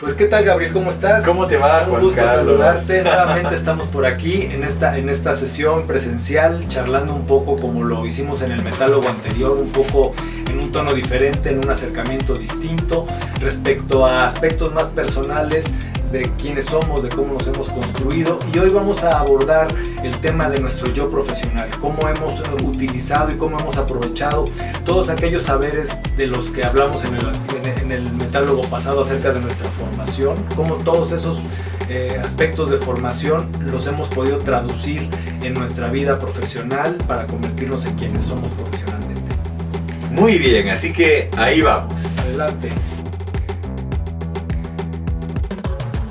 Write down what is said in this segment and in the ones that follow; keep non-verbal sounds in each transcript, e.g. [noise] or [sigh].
Pues qué tal Gabriel, ¿cómo estás? ¿Cómo te va, Un Juan gusto Carlos? saludarte. Nuevamente estamos por aquí en esta, en esta sesión presencial, charlando un poco como lo hicimos en el metálogo anterior, un poco en un tono diferente, en un acercamiento distinto respecto a aspectos más personales de quiénes somos, de cómo nos hemos construido y hoy vamos a abordar el tema de nuestro yo profesional, cómo hemos eh, utilizado y cómo hemos aprovechado todos aquellos saberes de los que hablamos en el, en el metálogo pasado acerca de nuestra formación, cómo todos esos eh, aspectos de formación los hemos podido traducir en nuestra vida profesional para convertirnos en quienes somos profesionalmente. Muy bien, así que ahí vamos. Adelante.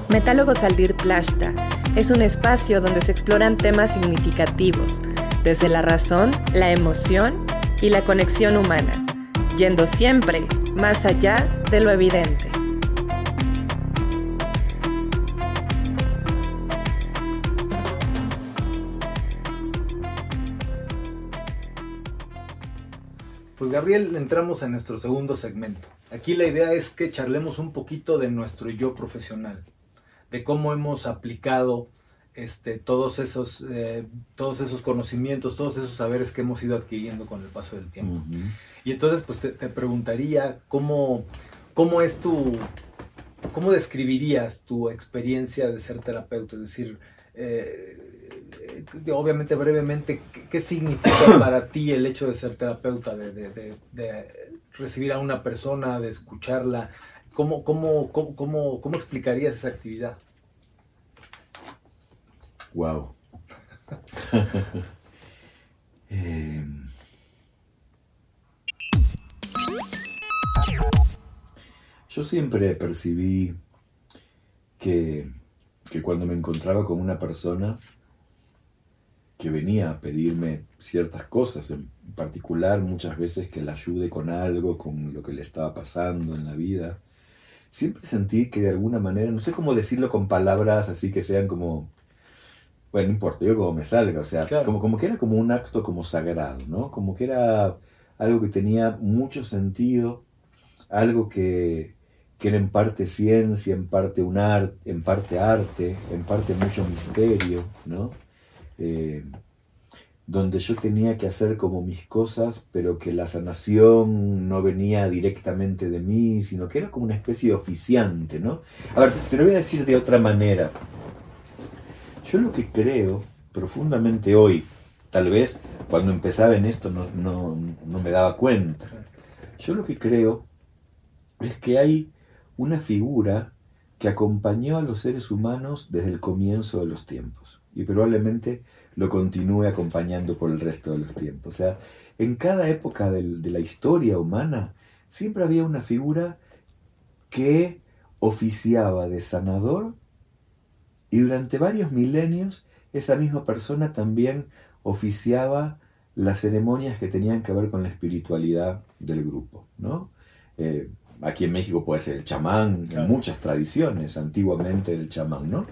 Metálogos Aldir Plashta es un espacio donde se exploran temas significativos, desde la razón, la emoción y la conexión humana, yendo siempre más allá de lo evidente. Pues Gabriel, entramos en nuestro segundo segmento. Aquí la idea es que charlemos un poquito de nuestro yo profesional, de cómo hemos aplicado este, todos, esos, eh, todos esos conocimientos, todos esos saberes que hemos ido adquiriendo con el paso del tiempo. Y entonces pues te, te preguntaría cómo, cómo es tu, cómo describirías tu experiencia de ser terapeuta, es decir, eh, eh, obviamente brevemente, ¿qué, qué significa [coughs] para ti el hecho de ser terapeuta, de, de- de- de recibir a una persona, de escucharla? ¿Cómo, cómo, cómo, cómo, cómo explicarías esa actividad? Wow. [laughs] Eh, yo siempre percibí que, que cuando me encontraba con una persona que venía a pedirme ciertas cosas, en particular muchas veces que la ayude con algo, con lo que le estaba pasando en la vida, siempre sentí que de alguna manera, no sé cómo decirlo con palabras así que sean como bueno, no importa, yo como me salga, o sea, Claro. como, como que era como un acto como sagrado, ¿no? Como que era algo que tenía mucho sentido, algo que, que era en parte ciencia, en parte un arte, en parte arte, en parte mucho misterio, ¿no? Eh, donde yo tenía que hacer como mis cosas, pero que la sanación no venía directamente de mí, sino que era como una especie de oficiante, ¿no? A ver, te lo voy a decir de otra manera. Yo lo que creo profundamente hoy, tal vez cuando empezaba en esto no, no, no me daba cuenta, yo lo que creo es que hay una figura que acompañó a los seres humanos desde el comienzo de los tiempos y probablemente lo continúe acompañando por el resto de los tiempos. O sea, en cada época de la historia humana siempre había una figura que oficiaba de sanador y durante varios milenios esa misma persona también oficiaba las ceremonias que tenían que ver con la espiritualidad del grupo, ¿no? Eh, aquí en México puede ser el chamán, Claro. en muchas tradiciones, antiguamente el chamán, ¿no?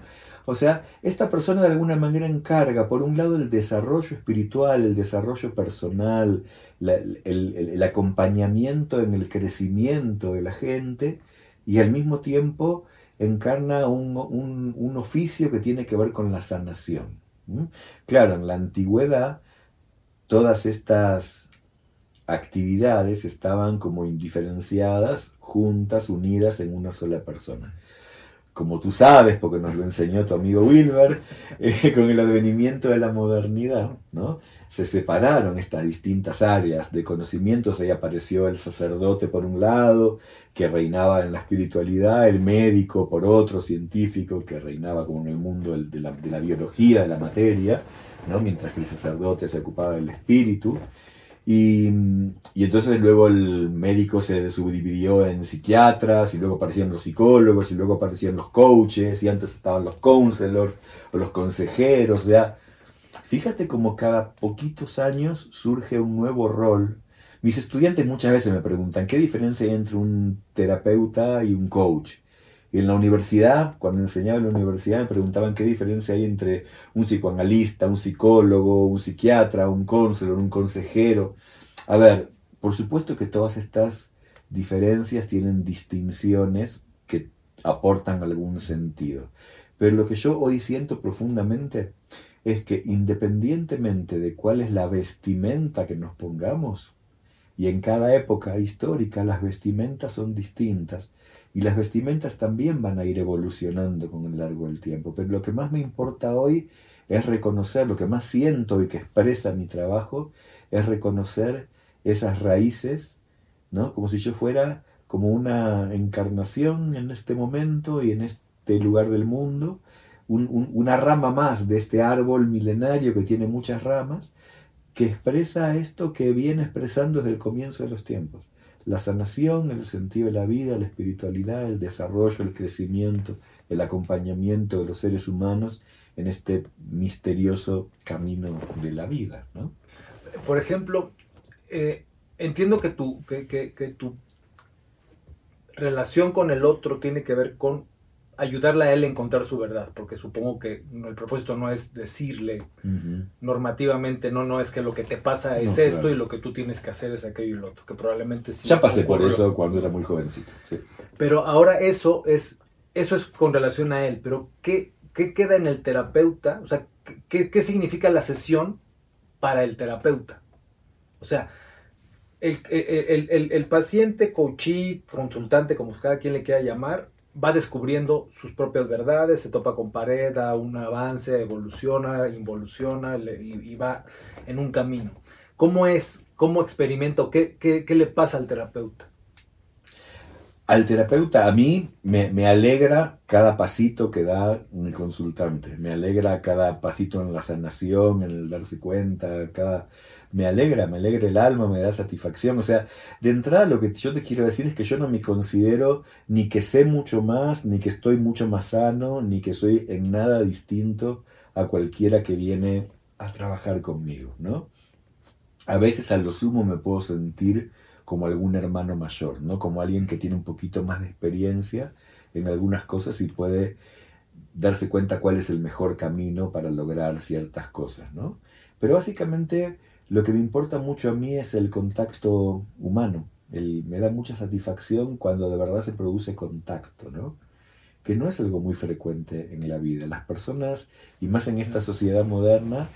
O sea, esta persona de alguna manera encarga, por un lado, el desarrollo espiritual, el desarrollo personal, la- el, el- el acompañamiento en el crecimiento de la gente, y al mismo tiempo encarna un, un- un oficio que tiene que ver con la sanación. Claro, en la antigüedad todas estas actividades estaban como indiferenciadas, juntas, unidas en una sola persona. Como tú sabes, porque nos lo enseñó tu amigo Wilber, [laughs] eh, con el advenimiento de la modernidad, ¿no? se separaron estas distintas áreas de conocimientos. Ahí apareció el sacerdote por un lado, que reinaba en la espiritualidad, el médico por otro, científico, que reinaba como en el mundo de la, de la biología, de la materia, ¿no? mientras que el sacerdote se ocupaba del espíritu. Y, y entonces luego el médico se subdividió en psiquiatras, y luego aparecieron los psicólogos, y luego aparecieron los coaches, y antes estaban los counselors o los consejeros. Ya. Fíjate como cada poquitos años surge un nuevo rol. Mis estudiantes muchas veces me preguntan, ¿qué diferencia hay entre un terapeuta y un coach? En la universidad, cuando enseñaba en la universidad, me preguntaban qué diferencia hay entre un psicoanalista, un psicólogo, un psiquiatra, un counselor, un consejero. A ver, por supuesto que todas estas diferencias tienen distinciones que aportan algún sentido. Pero lo que yo hoy siento profundamente es que independientemente de cuál es la vestimenta que nos pongamos, y en cada época histórica las vestimentas son distintas, y las vestimentas también van a ir evolucionando con el largo del tiempo, pero lo que más me importa hoy es reconocer, lo que más siento y que expresa mi trabajo, es reconocer esas raíces, ¿no? Como si yo fuera como una encarnación en este momento y en este lugar del mundo, una rama más de este árbol milenario que tiene muchas ramas, que expresa esto que viene expresando desde el comienzo de los tiempos. La sanación, el sentido de la vida, la espiritualidad, el desarrollo, el crecimiento, el acompañamiento de los seres humanos en este misterioso camino de la vida. ¿no? Por ejemplo, eh, entiendo que tu, que, que tu relación con el otro tiene que ver con ayudarle a él a encontrar su verdad, porque supongo que el propósito no es decirle normativamente, no, no es que lo que te pasa es esto y lo que tú tienes que hacer es aquello y lo otro, que probablemente sí. Ya pasé por eso cuando era muy jovencito. Pero ahora eso es, eso es con relación a él, pero ¿qué, qué queda en el terapeuta? O sea, ¿qué, ¿qué, significa la sesión para el terapeuta? O sea, el, el, el, el paciente, coachí, consultante, como cada quien le quiera llamar, va descubriendo sus propias verdades, se topa con pared, da un avance, evoluciona, involuciona y, va en un camino. ¿Cómo es, cómo experimento, qué, le pasa al terapeuta? Al terapeuta, a mí me, me, alegra cada pasito que da mi consultante, me alegra cada pasito en la sanación, en el darse cuenta, cada me alegra, me alegra el alma, me da satisfacción. O sea, de entrada lo que yo te quiero decir es que yo no me considero ni que sé mucho más, ni que estoy mucho más sano, ni que soy en nada distinto a cualquiera que viene a trabajar conmigo, ¿no? A veces a lo sumo me puedo sentir como algún hermano mayor, ¿no? Como alguien que tiene un poquito más de experiencia en algunas cosas y puede darse cuenta cuál es el mejor camino para lograr ciertas cosas, ¿no? Pero básicamente lo que me importa mucho a mí es el contacto humano. Me da mucha satisfacción cuando de verdad se produce contacto. Que no es algo muy frecuente en la vida. Las personas, y más en esta sociedad moderna,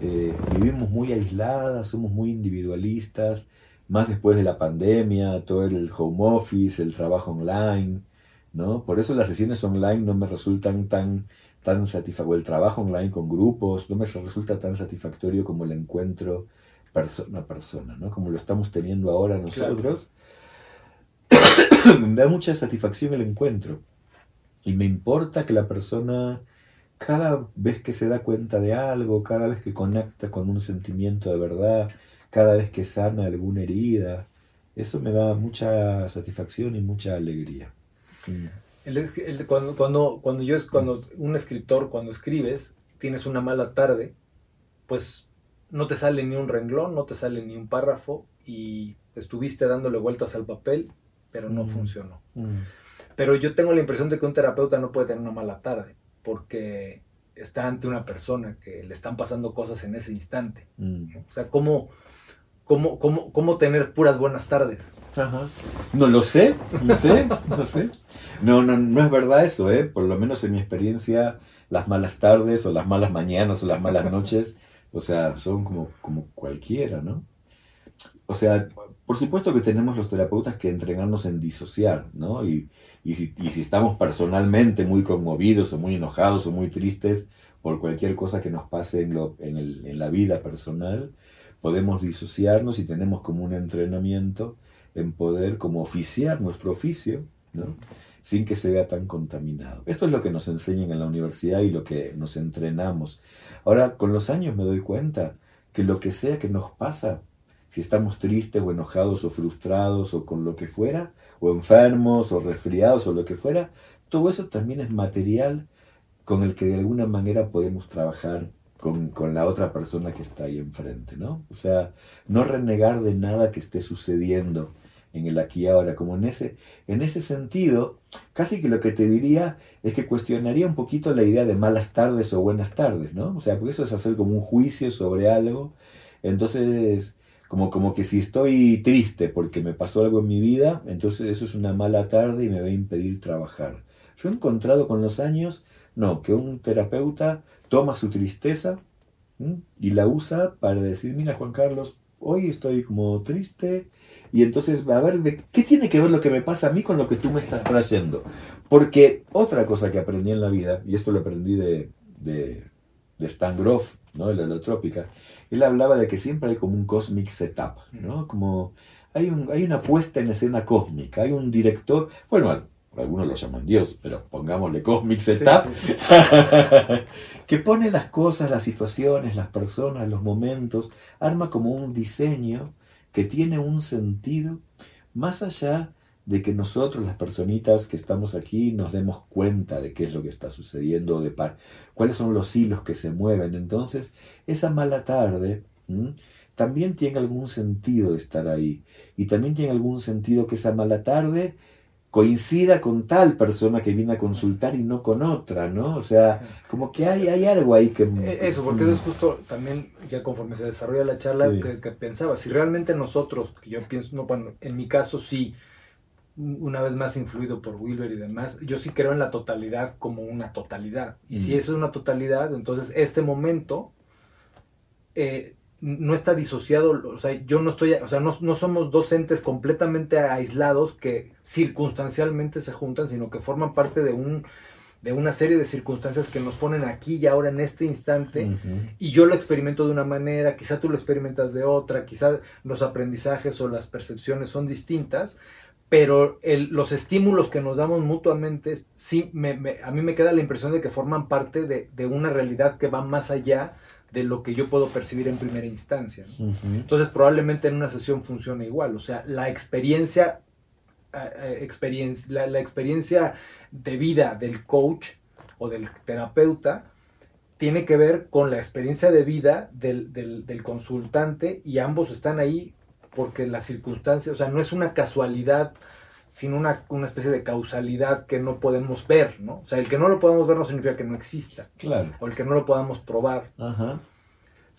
eh, vivimos muy aisladas, somos muy individualistas, más después de la pandemia, todo el home office, el trabajo online, ¿no? Por eso las sesiones online no me resultan tan, tan satisfactorias, el trabajo online con grupos no me resulta tan satisfactorio como el encuentro persona a persona, ¿no? Como lo estamos teniendo ahora nosotros. [coughs] me da mucha satisfacción el encuentro. Y me importa que la persona, cada vez que se da cuenta de algo, cada vez que conecta con un sentimiento de verdad, cada vez que sana alguna herida, eso me da mucha satisfacción y mucha alegría. Mm. Cuando, cuando, cuando, yo, cuando un escritor, cuando escribes, tienes una mala tarde, pues no te sale ni un renglón, no te sale ni un párrafo y estuviste dándole vueltas al papel, pero no mm. funcionó. Mm. Pero yo tengo la impresión de que un terapeuta no puede tener una mala tarde, porque está ante una persona que le están pasando cosas en ese instante. Mm. O sea, ¿cómo, cómo, cómo, cómo tener puras buenas tardes? No lo sé, no sé, no sé. No, no, no es verdad eso, ¿eh? Por lo menos en mi experiencia, las malas tardes o las malas mañanas o las malas noches o sea, son como, como cualquiera, ¿no? O sea, por supuesto que tenemos los terapeutas que entrenarnos en disociar, ¿no? Y, y, si, y, si, estamos personalmente muy conmovidos o muy enojados o muy tristes por cualquier cosa que nos pase en, lo, en, el, en la vida personal, podemos disociarnos y tenemos como un entrenamiento en poder como oficiar nuestro oficio, ¿no? sin que se vea tan contaminado. Esto es lo que nos enseñan en la universidad y lo que nos entrenamos. Ahora, con los años me doy cuenta que lo que sea que nos pasa, si estamos tristes o enojados o frustrados o con lo que fuera, o enfermos o resfriados o lo que fuera, todo eso también es material con el que de alguna manera podemos trabajar con, con, la otra persona que está ahí enfrente, ¿no? O sea, no renegar de nada que esté sucediendo en el aquí y ahora, como en ese, en ese sentido, casi que lo que te diría es que cuestionaría un poquito la idea de malas tardes o buenas tardes, ¿no? O sea, porque eso es hacer como un juicio sobre algo. Entonces, como, como que si estoy triste porque me pasó algo en mi vida, entonces eso es una mala tarde y me va a impedir trabajar. Yo he encontrado con los años, no, que un terapeuta toma su tristeza y la usa para decir, mira Juan Carlos, hoy estoy como triste, y entonces, a ver, ¿de ¿qué tiene que ver lo que me pasa a mí con lo que tú me estás trayendo? Porque otra cosa que aprendí en la vida, y esto lo aprendí de, de, de Stan Groff, ¿no? de la holotrópica, él hablaba de que siempre hay como un cosmic setup, ¿no? Como hay, un, hay una puesta en escena cósmica, hay un director, bueno, algunos lo llaman Dios, pero pongámosle cosmic setup, [laughs] que pone las cosas, las situaciones, las personas, los momentos, arma como un diseño que tiene un sentido más allá de que nosotros, las personitas que estamos aquí, nos demos cuenta de qué es lo que está sucediendo, de par cuáles son los hilos que se mueven. Entonces, esa mala tarde también tiene algún sentido de estar ahí. Y también tiene algún sentido que esa mala tarde coincida con tal persona que viene a consultar y no con otra, ¿no? O sea, como que hay, hay algo ahí que... Eh, eso, porque eso es justo también, ya conforme se desarrolla la charla, que, pensaba, si realmente nosotros, que yo pienso, no, bueno, en mi caso sí, una vez más influido por Wilber y demás, yo sí creo en la totalidad como una totalidad. Y si mm. eso es una totalidad, entonces este momento... Eh, no está disociado, o sea, yo no estoy, o sea, no, somos dos entes completamente aislados que circunstancialmente se juntan, sino que forman parte de un de una serie de circunstancias que nos ponen aquí y ahora en este instante. Y yo lo experimento de una manera, quizá tú lo experimentas de otra, quizá los aprendizajes o las percepciones son distintas, pero los estímulos que nos damos mutuamente, sí, a mí me queda la impresión de que forman parte de, de una realidad que va más allá de lo que yo puedo percibir en primera instancia. Entonces probablemente en una sesión funcione igual, o sea, la experiencia, eh, eh, la, la, experiencia de vida del coach o del terapeuta tiene que ver con la experiencia de vida del, del, del consultante y ambos están ahí porque las circunstancias, o sea, no es una casualidad sino una, una, especie de causalidad que no podemos ver, ¿no? O sea, el que no lo podamos ver no significa que no exista. Claro. O el que no lo podamos probar. Ajá.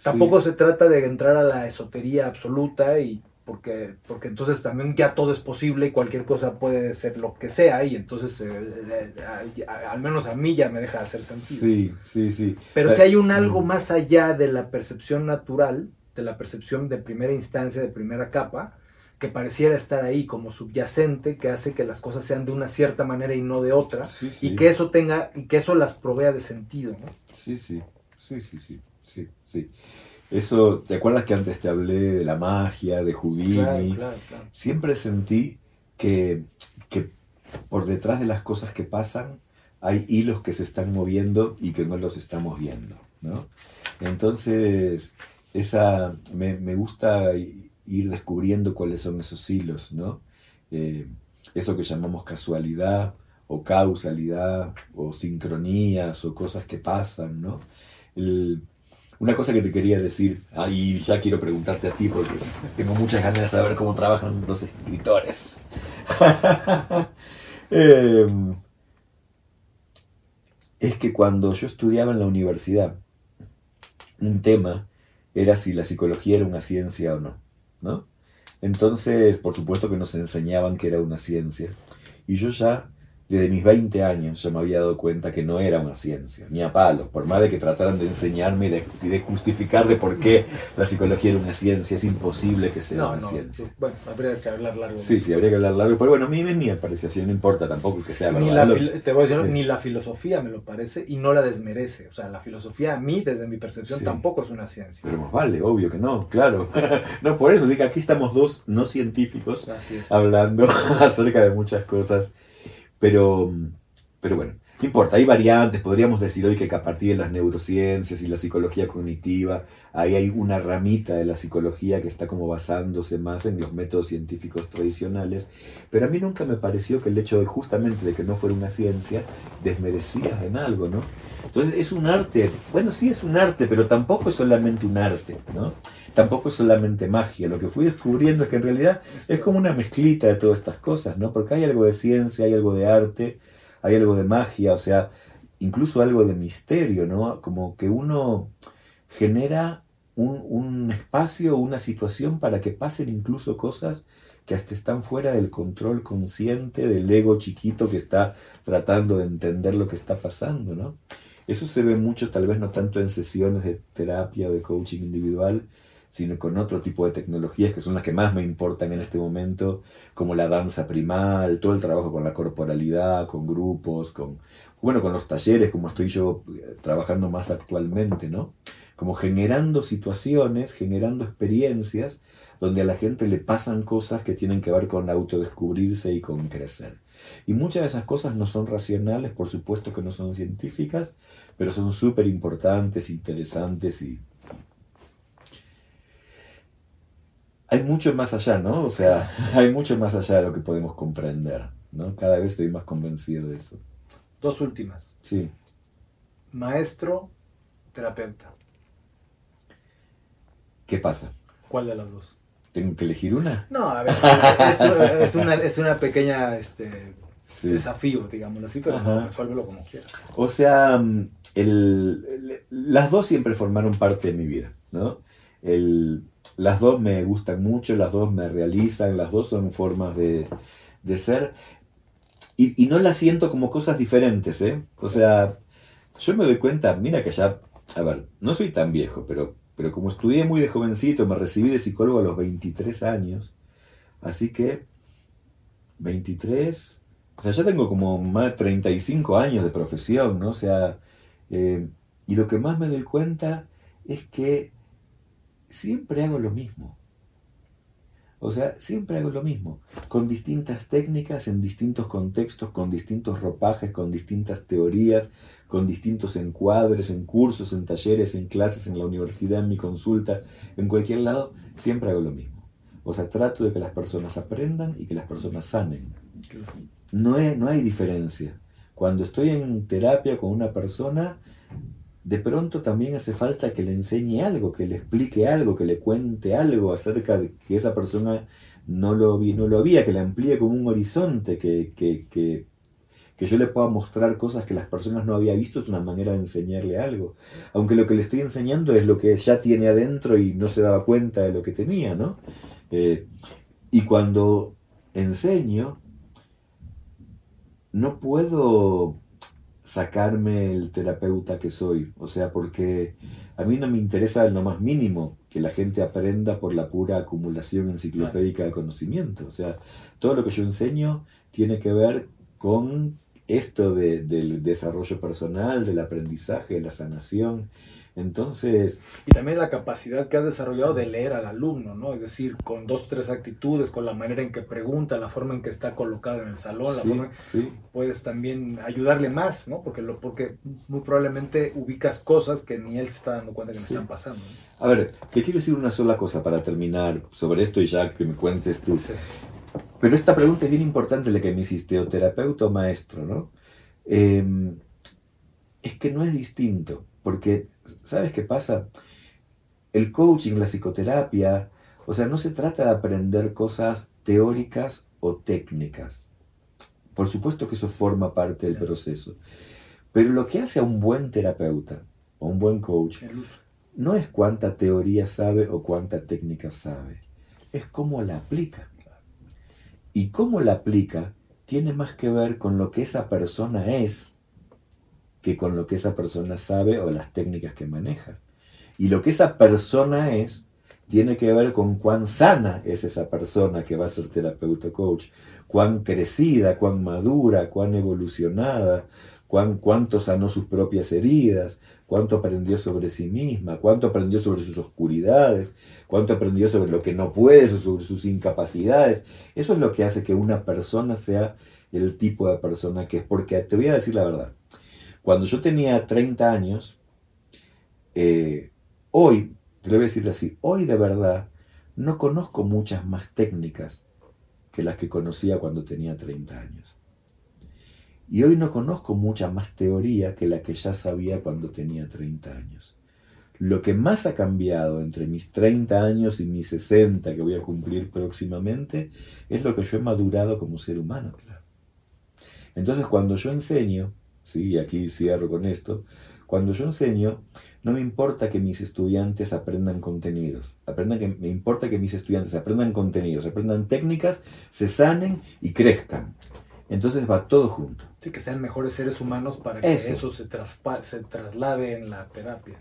Tampoco se trata de entrar a la esotería absoluta y porque, porque entonces también ya todo es posible y cualquier cosa puede ser lo que sea y entonces eh, eh, eh, al menos a mí ya me deja de hacer sentido. Sí, sí, sí. Pero si hay un algo más allá de la percepción natural, de la percepción de primera instancia, de primera capa, que pareciera estar ahí como subyacente, que hace que las cosas sean de una cierta manera y no de otra, y que eso tenga, y que eso las provea de sentido, ¿no? Sí, sí, sí, sí, sí, sí, sí. Eso, ¿te acuerdas que antes te hablé de la magia, de Houdini? Siempre sentí que, que por detrás de las cosas que pasan hay hilos que se están moviendo y que no los estamos viendo, ¿no? Entonces, esa, me, me gusta ir descubriendo cuáles son esos hilos, ¿no? Eh, eso que llamamos casualidad o causalidad o sincronías o cosas que pasan, ¿no? una cosa que te quería decir, ahí ya quiero preguntarte a ti porque tengo muchas ganas de saber cómo trabajan los escritores. [laughs] Em, es que cuando yo estudiaba en la universidad, un tema era si la psicología era una ciencia o no. ¿No? Entonces, por supuesto que nos enseñaban que era una ciencia. Y yo ya desde mis 20 años yo me había dado cuenta que no era una ciencia, ni a palos, por más de que trataran de enseñarme y de, justificar de por qué la psicología era una ciencia, es imposible que sea una ciencia. Bueno, habría que hablar largo. Sí, sí, habría que hablar largo, pero bueno, a mí es mi apreciación, no importa tampoco que sea ni La, te voy a decir, ni la filosofía me lo parece y no la desmerece, o sea, la filosofía a mí, desde mi percepción, tampoco es una ciencia. Pero más vale, obvio que no, claro. [laughs] no, por eso, que aquí estamos dos no científicos hablando [laughs] acerca de muchas cosas pero, pero bueno, no importa, hay variantes, podríamos decir hoy que a partir de las neurociencias y la psicología cognitiva, ahí hay una ramita de la psicología que está como basándose más en los métodos científicos tradicionales, pero a mí nunca me pareció que el hecho de justamente de que no fuera una ciencia desmerecía en algo, ¿no? Entonces es un arte, bueno sí es un arte, pero tampoco es solamente un arte, ¿no? Tampoco es solamente magia. Lo que fui descubriendo es que en realidad es como una mezclita de todas estas cosas, ¿no? Porque hay algo de ciencia, hay algo de arte, hay algo de magia, o sea, incluso algo de misterio, ¿no? Como que uno genera un, un espacio, una situación para que pasen incluso cosas que hasta están fuera del control consciente del ego chiquito que está tratando de entender lo que está pasando, ¿no? Eso se ve mucho, tal vez no tanto en sesiones de terapia o de coaching individual, sino con otro tipo de tecnologías que son las que más me importan en este momento, como la danza primal, todo el trabajo con la corporalidad, con grupos, con, bueno, con los talleres, como estoy yo eh, trabajando más actualmente, ¿no? Como generando situaciones, generando experiencias donde a la gente le pasan cosas que tienen que ver con autodescubrirse y con crecer. Y muchas de esas cosas no son racionales, por supuesto que no son científicas, pero son súper importantes, interesantes y hay mucho más allá, ¿no? O sea, [laughs] hay mucho más allá de lo que podemos comprender, ¿no? Cada vez estoy más convencido de eso. Dos últimas. Sí. Maestro, terapeuta. ¿Qué pasa? ¿Cuál de las dos? ¿Tengo que elegir una? No, a ver, es, una, es una pequeña este, desafío, digámoslo así, pero resuélvelo como quieras. O sea, mm, el, las dos siempre formaron parte de mi vida, ¿no? El, las dos me gustan mucho, las dos me realizan, las dos son formas de, ser. Y, no las siento como cosas diferentes, ¿eh? O sea, yo me doy cuenta, mira que ya, a ver, no soy tan viejo, pero, pero como estudié muy de jovencito, me recibí de psicólogo a los 23 años, así que 23, o sea, ya tengo como más de 35 años de profesión, ¿no? O sea, eh, y lo que más me doy cuenta es que siempre hago lo mismo. O sea, siempre hago lo mismo, con distintas técnicas, en distintos contextos, con distintos ropajes, con distintas teorías, con distintos encuadres, en cursos, en talleres, en clases, en la universidad, en mi consulta, en cualquier lado, siempre hago lo mismo. O sea, trato de que las personas aprendan y que las personas sanen. No, no hay diferencia. Cuando estoy en terapia con una persona, de pronto también hace falta que le enseñe algo, que le explique algo, que le cuente algo acerca de que esa persona no lo, no lo había, que le amplíe como un horizonte, que, que, que, que yo le pueda mostrar cosas que las personas no habían visto, es una manera de enseñarle algo. Aunque lo que le estoy enseñando es lo que ya tiene adentro y no se daba cuenta de lo que tenía, ¿no? Eh, y cuando enseño, no puedo sacarme el terapeuta que soy. O sea, porque a mí no me interesa lo más mínimo que la gente aprenda por la pura acumulación enciclopédica de conocimiento. O sea, todo lo que yo enseño tiene que ver con esto del desarrollo personal, del aprendizaje, de la sanación. Entonces... Y también la capacidad que has desarrollado de leer al alumno, ¿no? Es decir, con dos, tres actitudes, con la manera en que pregunta, la forma en que está colocado en el salón, la forma puedes también ayudarle más, ¿no? Porque, lo, porque muy probablemente ubicas cosas que ni él se está dando cuenta que le están pasando. A ver, te quiero decir una sola cosa para terminar sobre esto y ya que me cuentes tú. Pero esta pregunta es bien importante la que me hiciste, o terapeuta o maestro, ¿no? Em, es que no es distinto. Porque, ¿sabes qué pasa? El coaching, la psicoterapia, o sea, no se trata de aprender cosas teóricas o técnicas. Por supuesto que eso forma parte del proceso. Pero lo que hace a un buen terapeuta o un buen coach no es cuánta teoría sabe o cuánta técnica sabe, es cómo la aplica. Y cómo la aplica tiene más que ver con lo que esa persona es que con lo que esa persona sabe o las técnicas que maneja. Y lo que esa persona es tiene que ver con cuán sana es esa persona que va a ser terapeuta coach, cuán crecida, cuán madura, cuán evolucionada, cuán, cuánto sanó sus propias heridas, cuánto aprendió sobre sí misma, cuánto aprendió sobre sus oscuridades, cuánto aprendió sobre lo que no puede, sobre sus incapacidades. Eso es lo que hace que una persona sea el tipo de persona que es. Porque te voy a decir la verdad, cuando yo tenía 30 años, eh, hoy, te voy a decir así, hoy de verdad no conozco muchas más técnicas que las que conocía cuando tenía 30 años. Y hoy no conozco mucha más teoría que la que ya sabía cuando tenía 30 años. Lo que más ha cambiado entre mis 30 años y mis 60 que voy a cumplir próximamente es lo que yo he madurado como ser humano. Entonces cuando yo enseño, y aquí cierro con esto, Cuando yo enseño, no me importa que mis estudiantes aprendan contenidos, aprendan que, me importa que mis estudiantes aprendan contenidos, aprendan técnicas, se sanen y crezcan. Entonces va todo junto. Sí, que sean mejores seres humanos para que eso, se, se traslade en la terapia.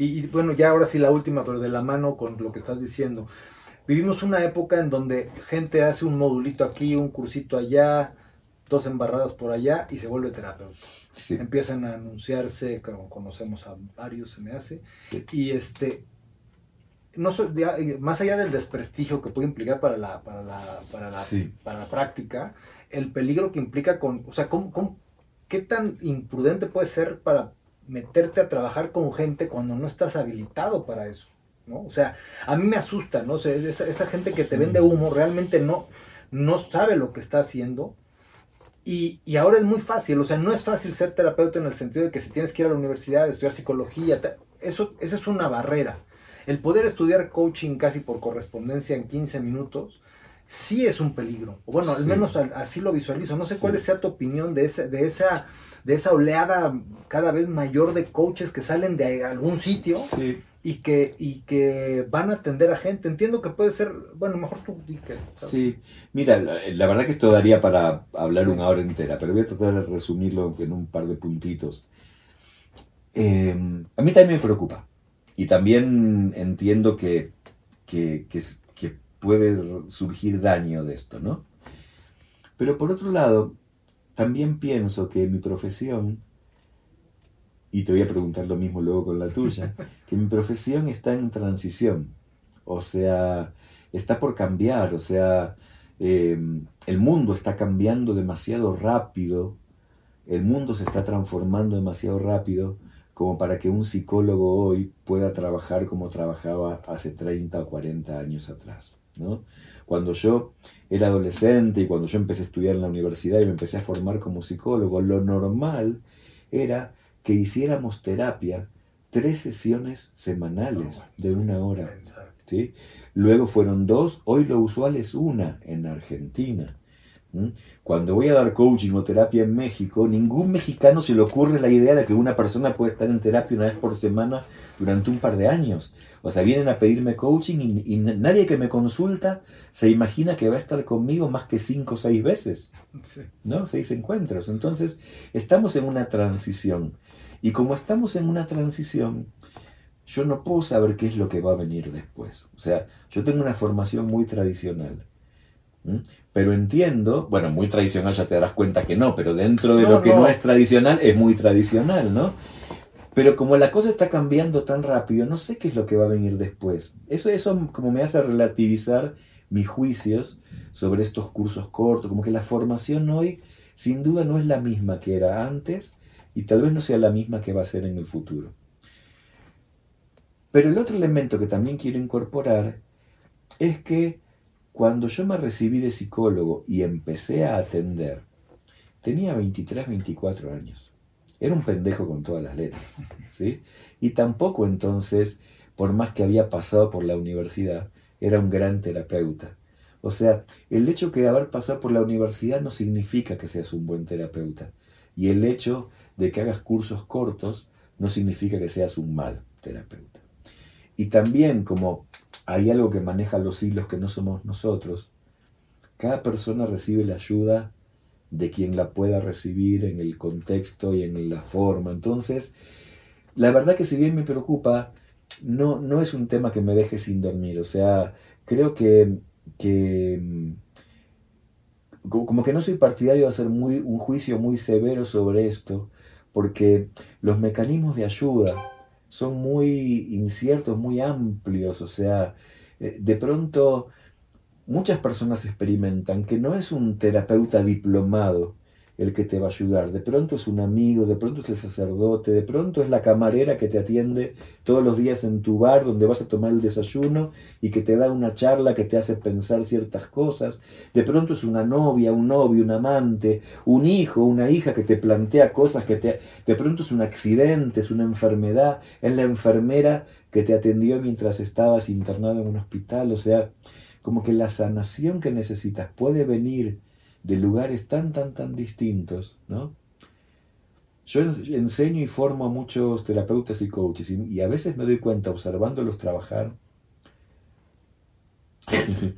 Y, y, bueno, ya ahora sí la última, pero de la mano con lo que estás diciendo. Vivimos una época en donde gente hace un modulito aquí, un cursito allá, dos embarradas por allá y se vuelve terapeuta. Empiezan a anunciarse, como conocemos a varios, se me hace. Y este, no más allá del desprestigio que puede implicar para la, para la, para la, para la práctica, el peligro que implica con, o sea, ¿cómo, qué tan imprudente puede ser para meterte a trabajar con gente cuando no estás habilitado para eso? ¿no? O sea, a mí me asusta, ¿no? esa, gente que te vende humo realmente no, no sabe lo que está haciendo. Y, ahora es muy fácil, o sea, no es fácil ser terapeuta en el sentido de que si tienes que ir a la universidad, estudiar psicología, eso, esa es una barrera. El poder estudiar coaching casi por correspondencia en 15 minutos, sí es un peligro. O bueno, al menos así lo visualizo. No sé cuál sea tu opinión de, ese, de, esa, de esa oleada cada vez mayor de coaches que salen de algún sitio. Sí y que, y que van a atender a gente. Entiendo que puede ser, bueno, mejor tú Sí, mira, la, verdad que esto daría para hablar una hora entera, pero voy a tratar de resumirlo en un par de puntitos. Eh, a mí también me preocupa y también entiendo que, que, que, que puede surgir daño de esto, ¿no? Pero por otro lado, también pienso que mi profesión y te voy a preguntar lo mismo luego con la tuya, [laughs] que mi profesión está en transición, o sea, está por cambiar, o sea, em, el mundo está cambiando demasiado rápido, el mundo se está transformando demasiado rápido como para que un psicólogo hoy pueda trabajar como trabajaba hace 30 o 40 años atrás. ¿no? Cuando yo era adolescente y cuando yo empecé a estudiar en la universidad y me empecé a formar como psicólogo, lo normal era que hiciéramos terapia tres sesiones semanales de una hora. ¿sí? Luego fueron dos, hoy lo usual es una en Argentina. Cuando voy a dar coaching o terapia en México, ningún mexicano se le ocurre la idea de que una persona puede estar en terapia una vez por semana durante un par de años. O sea, vienen a pedirme coaching y, nadie que me consulta se imagina que va a estar conmigo más que cinco o seis veces. ¿No? Seis encuentros. Entonces, estamos en una transición. Y como estamos en una transición, yo no puedo saber qué es lo que va a venir después. O sea, yo tengo una formación muy tradicional. Pero entiendo, bueno, muy tradicional ya te darás cuenta que no, pero dentro de lo que no. es tradicional es muy tradicional, ¿no? Pero como la cosa está cambiando tan rápido, no sé qué es lo que va a venir después. Eso, eso como me hace relativizar mis juicios sobre estos cursos cortos, como que la formación hoy sin duda no es la misma que era antes y tal vez no sea la misma que va a ser en el futuro. Pero el otro elemento que también quiero incorporar es que cuando yo me recibí de psicólogo y empecé a atender, tenía 23, 24 años. Era un pendejo con todas las letras. [laughs] ¿sí? Y tampoco entonces, por más que había pasado por la universidad, era un gran terapeuta. O sea, el hecho de haber pasado por la universidad no significa que seas un buen terapeuta. Y el hecho de que hagas cursos cortos no significa que seas un mal terapeuta. Y también como hay algo que maneja los hilos que no somos nosotros, cada persona recibe la ayuda de quien la pueda recibir en el contexto y en la forma. Entonces, la verdad que si bien me preocupa, no, no es un tema que me deje sin dormir. O sea, creo que, que como que no soy partidario de hacer muy, un juicio muy severo sobre esto, porque los mecanismos de ayuda son muy inciertos, muy amplios, o sea, eh, de pronto muchas personas experimentan que no es un terapeuta diplomado el que te va a ayudar. De pronto es un amigo, de pronto es el sacerdote, de pronto es la camarera que te atiende todos los días en tu bar donde vas a tomar el desayuno y que te da una charla que te hace pensar ciertas cosas. De pronto es una novia, un novio, un amante, un hijo, una hija que te plantea cosas que te... De pronto es un accidente, es una enfermedad, es la enfermera que te atendió mientras estabas internado en un hospital. O sea, como que la sanación que necesitas puede venir de lugares tan, tan, tan distintos, ¿no? Yo enseño y formo a muchos terapeutas y coaches y, a veces me doy cuenta observándolos trabajar. [laughs]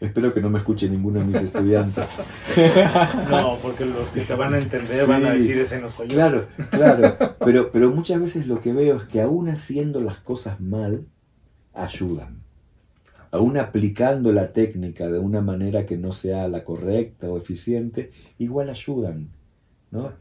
Espero que no me escuche ninguno de mis estudiantes. [laughs] no, porque los que te van a entender van a decir ese no soy yo. Claro, [laughs] claro. Pero, pero muchas veces lo que veo es que aún haciendo las cosas mal, ayudan. Aún aplicando la técnica de una manera que no sea la correcta o eficiente, igual ayudan. ¿no?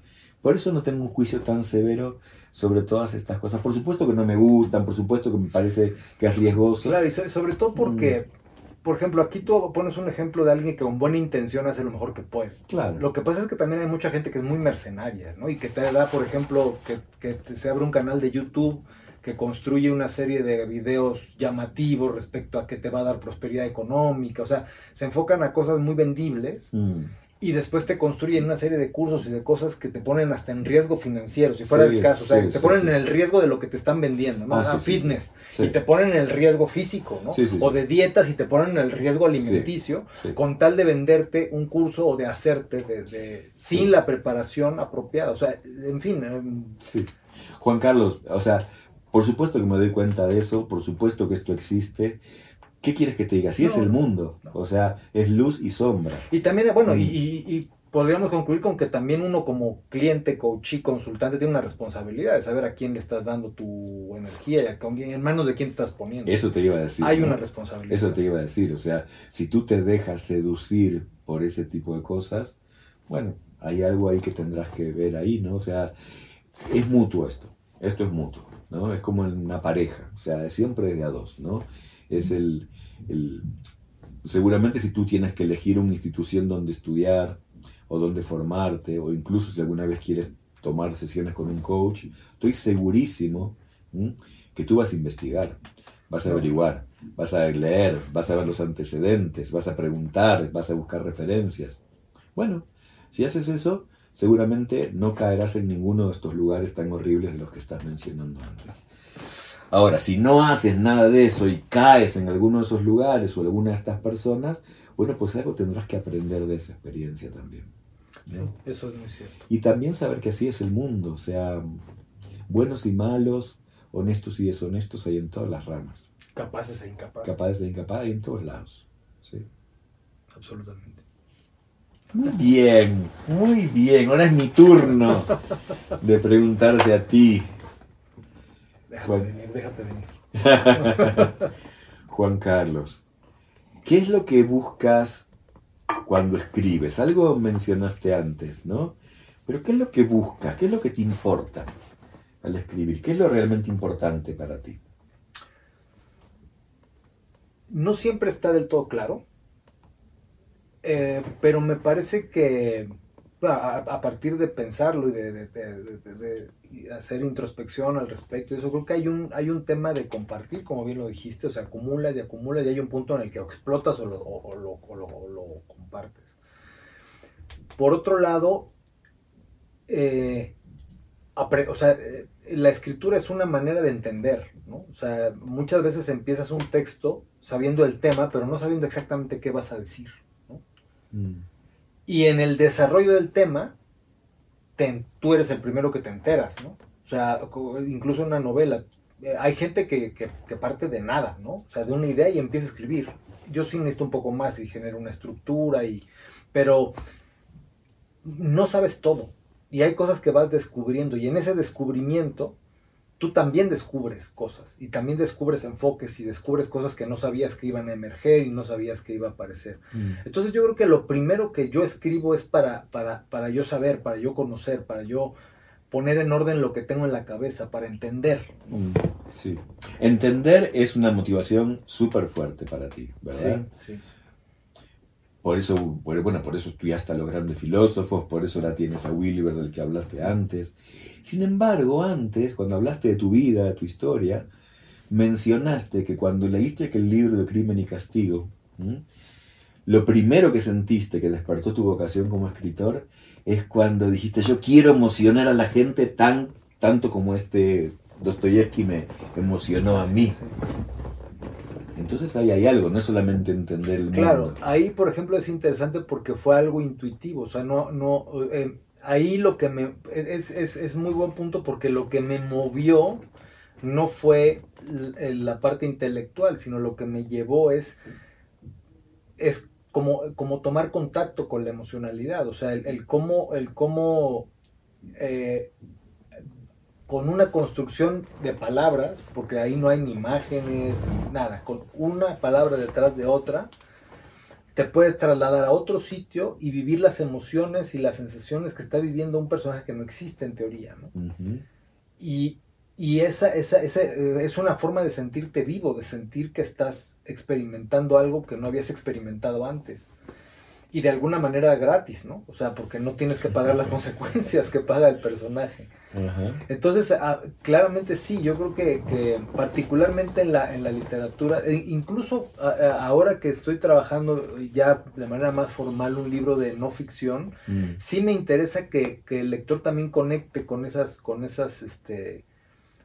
Por eso no tengo un juicio tan severo sobre todas estas cosas. Por supuesto que no me gustan, por supuesto que me parece que es riesgoso. Claro, y sobre todo porque, mm. por ejemplo, aquí tú pones un ejemplo de alguien que con buena intención hace lo mejor que puede. Claro. Lo que pasa es que también hay mucha gente que es muy mercenaria, ¿no? Y que te da, por ejemplo, que, que se abre un canal de YouTube que construye una serie de videos llamativos respecto a que te va a dar prosperidad económica, o sea, se enfocan a cosas muy vendibles. Mm y después te construyen una serie de cursos y de cosas que te ponen hasta en riesgo financiero, si fuera el caso. O sea, te ponen en el riesgo de lo que te están vendiendo, ¿no? Ah, ah fitness. Y te ponen en el riesgo físico, ¿no? O de dietas y te ponen en el riesgo alimenticio, con tal de venderte un curso o de hacerte de, sin la preparación apropiada. O sea, en fin. Em, sí. Juan Carlos, o sea, por supuesto que me doy cuenta de eso, por supuesto que esto existe ¿Qué quieres que te diga? Así es el mundo. O sea, es luz y sombra. Y también, bueno, y, y, podríamos concluir con que también uno como cliente, coach y consultante tiene una responsabilidad de saber a quién le estás dando tu energía y en manos de quién te estás poniendo. Eso te iba a decir. Hay una responsabilidad. Eso te iba a decir. O sea, si tú te dejas seducir por ese tipo de cosas, bueno, hay algo ahí que tendrás que ver ahí, ¿no? O sea, es mutuo esto. Esto es mutuo, ¿no? Es como en una pareja. O sea, siempre de a dos, ¿no? es el, seguramente si tú tienes que elegir una institución donde estudiar o donde formarte, o incluso si alguna vez quieres tomar sesiones con un coach, estoy segurísimo que tú vas a investigar, vas a averiguar, vas a leer, vas a ver los antecedentes, vas a preguntar, vas a buscar referencias. Bueno, si haces eso, seguramente no caerás en ninguno de estos lugares tan horribles de los que estás mencionando antes. Ahora, si no haces nada de eso y caes en alguno de esos lugares o alguna de estas personas, bueno, pues algo tendrás que aprender de esa experiencia también. eso es muy cierto. Y también saber que así es el mundo, o sea, buenos y malos, honestos y deshonestos hay en todas las ramas. Capaces e incapaces. Capaces e incapaces hay en todos lados. Sí. Absolutamente. Muy bien, muy bien. Ahora es mi turno de preguntarte a ti. Déjate venir, déjate venir. [laughs] Juan Carlos, ¿qué es lo que buscas cuando escribes? Algo mencionaste antes, ¿no? Pero ¿qué es lo que buscas? ¿Qué es lo que te importa al escribir? ¿Qué es lo realmente importante para ti? No siempre está del todo claro, eh, pero me parece que a, partir de pensarlo y de, hacer introspección al respecto, eso creo que hay un, hay un tema de compartir, como bien lo dijiste, o sea, acumulas y acumulas y hay un punto en el que explotas o lo, lo, compartes. Por otro lado, eh, o sea, eh, la escritura es una manera de entender, ¿no? O sea, muchas veces empiezas un texto sabiendo el tema, pero no sabiendo exactamente qué vas a decir. Mm. Y en el desarrollo del tema, tú eres el primero que te enteras, ¿no? O sea, incluso en una novela. Eh, hay gente que, parte de nada, ¿no? O sea, de una idea y empieza a escribir. Yo sí necesito un poco más y genero una estructura, y, pero no sabes todo. Y hay cosas que vas descubriendo. Y en ese descubrimiento tú también descubres cosas y también descubres enfoques y descubres cosas que no sabías que iban a emerger y no sabías que iba a aparecer. Mm. Entonces yo creo que lo primero que yo escribo es para, para, para yo saber, para yo conocer, para yo poner en orden lo que tengo en la cabeza, para entender. Mm, sí. Entender es una motivación súper fuerte para ti, ¿verdad? Sí, sí. Por eso, bueno, por eso estudiaste a los grandes filósofos, por eso la tienes a Williver del que hablaste antes. Sin embargo, antes, cuando hablaste de tu vida, de tu historia, mencionaste que cuando leíste aquel libro de Crimen y Castigo, lo primero que sentiste que despertó tu vocación como escritor es cuando dijiste yo quiero emocionar a la gente tan, tanto como este Dostoyevsky me emocionó a mí. Entonces ahí hay algo, no es solamente entender el mundo. Claro, ahí por ejemplo es interesante porque fue algo intuitivo, o sea, no, no, eh, ahí lo que me... Es, es, muy buen punto porque lo que me movió no fue la parte intelectual, sino lo que me llevó es, es como, como tomar contacto con la emocionalidad, o sea, el, cómo, el cómo eh, con una construcción de palabras, porque ahí no hay ni imágenes, nada, con una palabra detrás de otra, te puedes trasladar a otro sitio y vivir las emociones y las sensaciones que está viviendo un personaje que no existe en teoría. ¿no? Y, esa, esa, esa, eh, es una forma de sentirte vivo, de sentir que estás experimentando algo que no habías experimentado antes y de alguna manera gratis, ¿no? O sea, porque no tienes que pagar las consecuencias que paga el personaje. Entonces, ah, claramente sí, yo creo que, particularmente en la, en la literatura, e incluso ahora que estoy trabajando ya de manera más formal un libro de no ficción, mm. sí me interesa que, el lector también conecte con esas, con esas, este,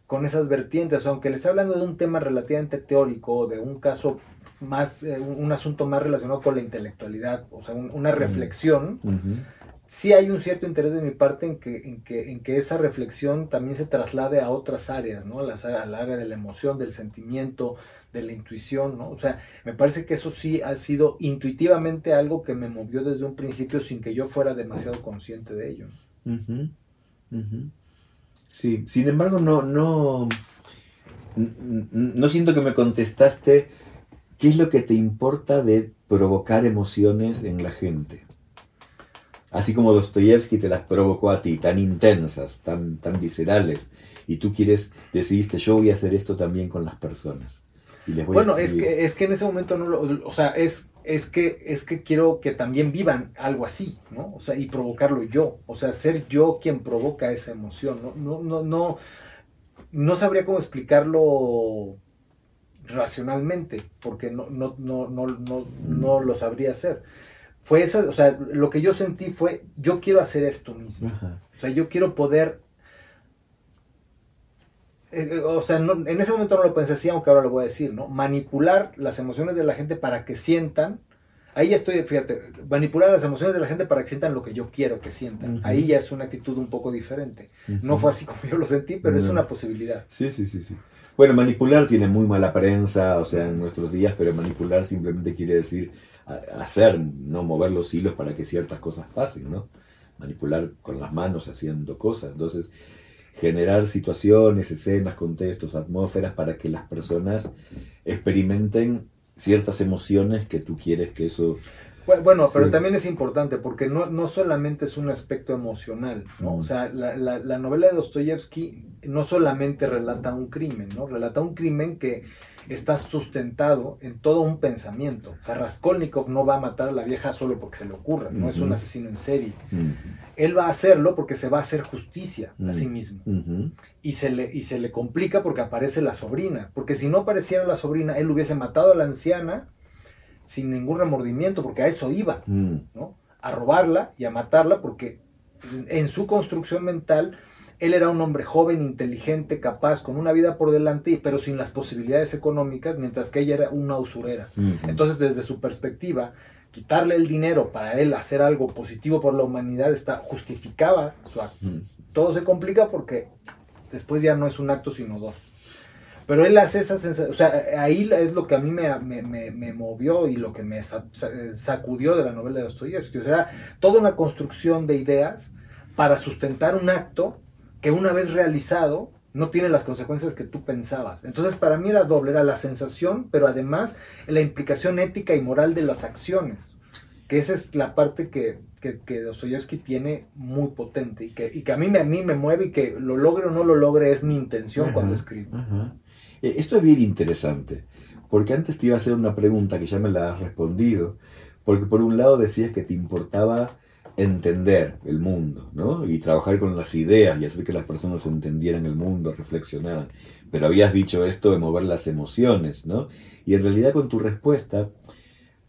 con esas vertientes, aunque le esté hablando de un tema relativamente teórico, de un caso más, eh, un, asunto más relacionado con la intelectualidad, o sea, una reflexión, sí hay un cierto interés de mi parte en que, en que, en que esa reflexión también se traslade a otras áreas, ¿no? Las, al área de la emoción, del sentimiento, de la intuición, ¿no? O sea, me parece que eso sí ha sido intuitivamente algo que me movió desde un principio sin que yo fuera demasiado consciente de ello. Sí, sin embargo, no, no, no siento que me contestaste ¿Qué es lo que te importa de provocar emociones en la gente? Así como Dostoyevsky te las provocó a ti, tan intensas, tan, tan viscerales, y tú quieres, decidiste, yo voy a hacer esto también con las personas. Y les voy bueno, es que, es que en ese momento no lo, o sea, es, es que, es que quiero que también vivan algo así, ¿no? O sea, y provocarlo yo, o sea, ser yo quien provoca esa emoción, no, no, no, no, no sabría cómo explicarlo racionalmente, porque no, no, no, no, no, no lo sabría hacer. Fue esa, o sea, lo que yo sentí fue, yo quiero hacer esto mismo. O sea, yo quiero poder... Eh, eh, o sea, en ese momento no lo pensé así, aunque ahora lo voy a decir, ¿no? Manipular las emociones de la gente para que sientan. Ahí ya estoy, fíjate, manipular las emociones de la gente para que sientan lo que yo quiero que sientan. Ahí ya es una actitud un poco diferente. No fue así como yo lo sentí, pero es una posibilidad. Sí, sí, sí, sí. Bueno, manipular tiene muy mala prensa, o sea, en nuestros días, pero manipular simplemente quiere decir hacer, no mover los hilos para que ciertas cosas pasen, ¿no? Manipular con las manos haciendo cosas. Entonces, generar situaciones, escenas, contextos, atmósferas para que las personas experimenten ciertas emociones que tú quieres que eso bueno, pero también es importante porque no, no, solamente es un aspecto emocional, ¿no? O sea, la, la, novela de Dostoyevsky no solamente relata un crimen, ¿no? Relata un crimen que está sustentado en todo un pensamiento. O sea, Raskolnikov no va a matar a la vieja solo porque se le ocurra, no es un asesino en serie. Él va a hacerlo porque se va a hacer justicia a sí mismo. y, se le, y se le complica porque aparece la sobrina. Porque si no apareciera la sobrina, él hubiese matado a la anciana sin ningún remordimiento, porque a eso iba, mm. ¿no? A robarla y a matarla, porque en su construcción mental él era un hombre joven, inteligente, capaz, con una vida por delante, pero sin las posibilidades económicas, mientras que ella era una usurera. Entonces, desde su perspectiva, quitarle el dinero para él hacer algo positivo por la humanidad está, justificaba su acto. Todo se complica porque después ya no es un acto, sino dos. Pero él hace esa sensación, o sea, ahí es lo que a mí me, me, movió y lo que me sacudió de la novela de Dostoyevsky. O sea, toda una construcción de ideas para sustentar un acto que una vez realizado no tiene las consecuencias que tú pensabas. Entonces para mí era doble, era la sensación, pero además la implicación ética y moral de las acciones. Que esa es la parte que, que, que Dostoyevsky tiene muy potente y que, y que a, mí, a mí me mueve y que lo logre o no lo logre es mi intención cuando escribo. Eh, esto es bien interesante, porque antes te iba a hacer una pregunta que ya me la has respondido, porque por un lado decías que te importaba entender el mundo, ¿no? Y trabajar con las ideas y hacer que las personas entendieran el mundo, reflexionaran. Pero habías dicho esto de mover las emociones, ¿no? Y en realidad con tu respuesta,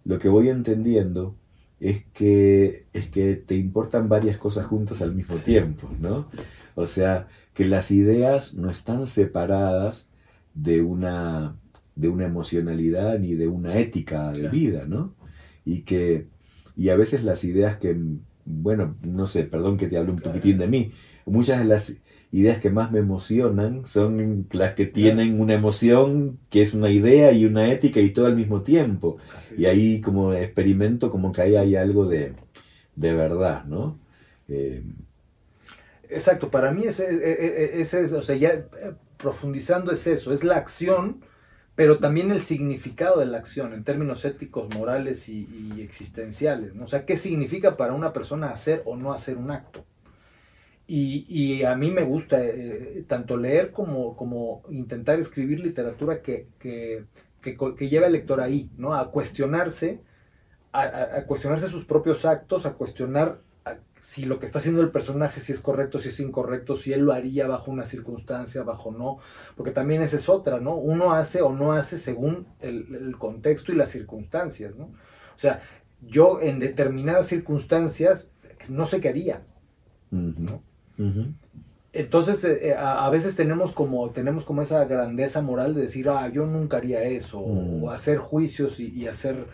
lo que voy entendiendo es que, es que te importan varias cosas juntas al mismo tiempo, ¿no? O sea, que las ideas no están separadas de una, de una emocionalidad ni de una ética de vida, ¿no? Y que y a veces las ideas que, bueno, no sé, perdón que te hable un poquitín de mí, muchas de las ideas que más me emocionan son las que tienen una emoción que es una idea y una ética y todo al mismo tiempo. Y ahí como experimento como que ahí hay algo de, verdad, ¿no? Eh, Exacto, para mí es, es, o sea, ya eh, profundizando es eso, es la acción, pero también el significado de la acción en términos éticos, morales y, existenciales, ¿no? O sea, ¿qué significa para una persona hacer o no hacer un acto? Y, a mí me gusta eh, tanto leer como, como intentar escribir literatura que, que, que, lleve al lector ahí, ¿no? A cuestionarse, a cuestionarse sus propios actos, a cuestionar si lo que está haciendo el personaje, si es correcto, si es incorrecto, si él lo haría bajo una circunstancia, bajo no, porque también esa es otra, ¿no? Uno hace o no hace según el, contexto y las circunstancias, ¿no? O sea, yo en determinadas circunstancias no sé qué haría, ¿no? Entonces, eh, eh, a, veces tenemos como, tenemos como esa grandeza moral de decir, ah, yo nunca haría eso, o, hacer juicios y hacer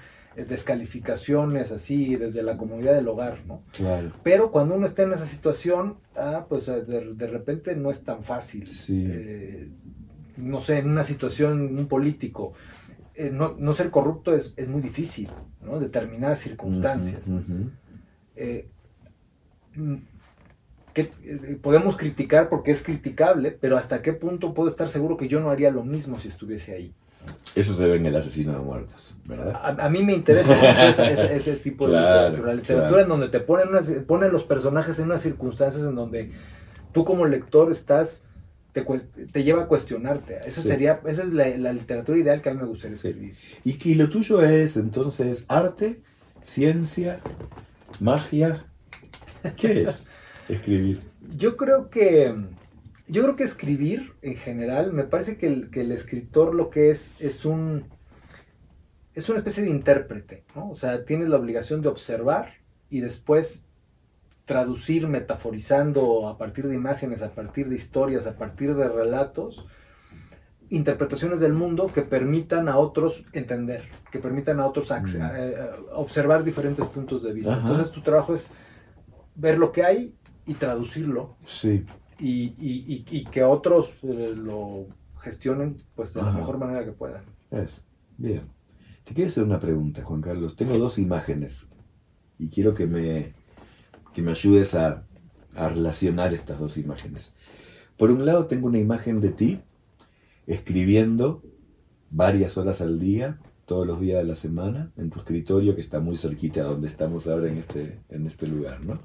descalificaciones así desde la comunidad del hogar, ¿no? Claro. Pero cuando uno está en esa situación, ah, pues eh, de, repente no es tan fácil. Sí. Eh, no sé, en una situación, un político, no, ser corrupto es, muy difícil, ¿no? Determinadas circunstancias. Que, podemos criticar porque es criticable, pero hasta qué punto puedo estar seguro que yo no haría lo mismo si estuviese ahí. Eso se ve en El asesino de muertos, ¿verdad? A, mí me interesa mucho ese, tipo de literatura. La literatura en donde te ponen, ponen los personajes en unas circunstancias en donde tú como lector estás, te, te lleva a cuestionarte. Eso sería, esa es la, literatura ideal que a mí me gustaría escribir. ¿Y, ¿Y lo tuyo es entonces arte, ciencia, magia? ¿Qué es [laughs] escribir? Yo creo que yo creo que escribir en general, me parece que el, escritor lo que es es un es una especie de intérprete, ¿no? O sea, tienes la obligación de observar y después traducir metaforizando a partir de imágenes, a partir de historias, a partir de relatos, interpretaciones del mundo que permitan a otros entender, que permitan a otros mm. eh, observar diferentes puntos de vista. Entonces tu trabajo es ver lo que hay y traducirlo. Sí y, que otros eh, lo gestionen pues de la mejor manera que puedan. Es. Bien. Te quiero hacer una pregunta, Juan Carlos. Tengo dos imágenes y quiero que me, que me ayudes a, a relacionar estas dos imágenes. Por un lado tengo una imagen de ti escribiendo varias horas al día, todos los días de la semana, en tu escritorio que está muy cerquita de donde estamos ahora en este, en este lugar, ¿no?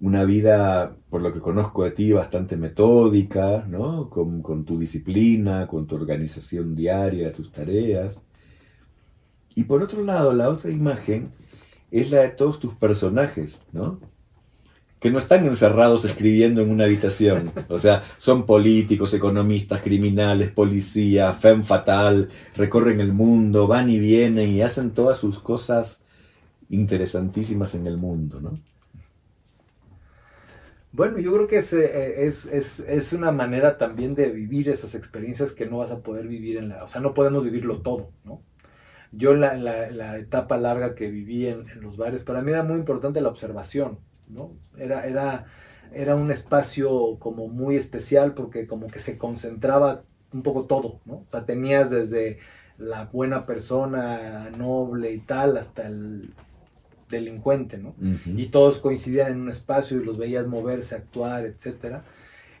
Una vida, por lo que conozco de ti, bastante metódica, ¿no? Con, tu disciplina, con tu organización diaria tus tareas. Y por otro lado, la otra imagen es la de todos tus personajes, ¿no? Que no están encerrados escribiendo en una habitación. O sea, son políticos, economistas, criminales, policías, femme fatal, recorren el mundo, van y vienen y hacen todas sus cosas interesantísimas en el mundo, ¿no? Bueno, yo creo que eh, es, es, una manera también de vivir esas experiencias que no vas a poder vivir en la... O sea, no podemos vivirlo todo, ¿no? Yo la, la, etapa larga que viví en, los bares, para mí era muy importante la observación, ¿no? Era, era, era un espacio como muy especial porque como que se concentraba un poco todo, ¿no? Tenías desde la buena persona, noble y tal, hasta el delincuente, ¿no? Y todos coincidían en un espacio y los veías moverse, actuar, etc.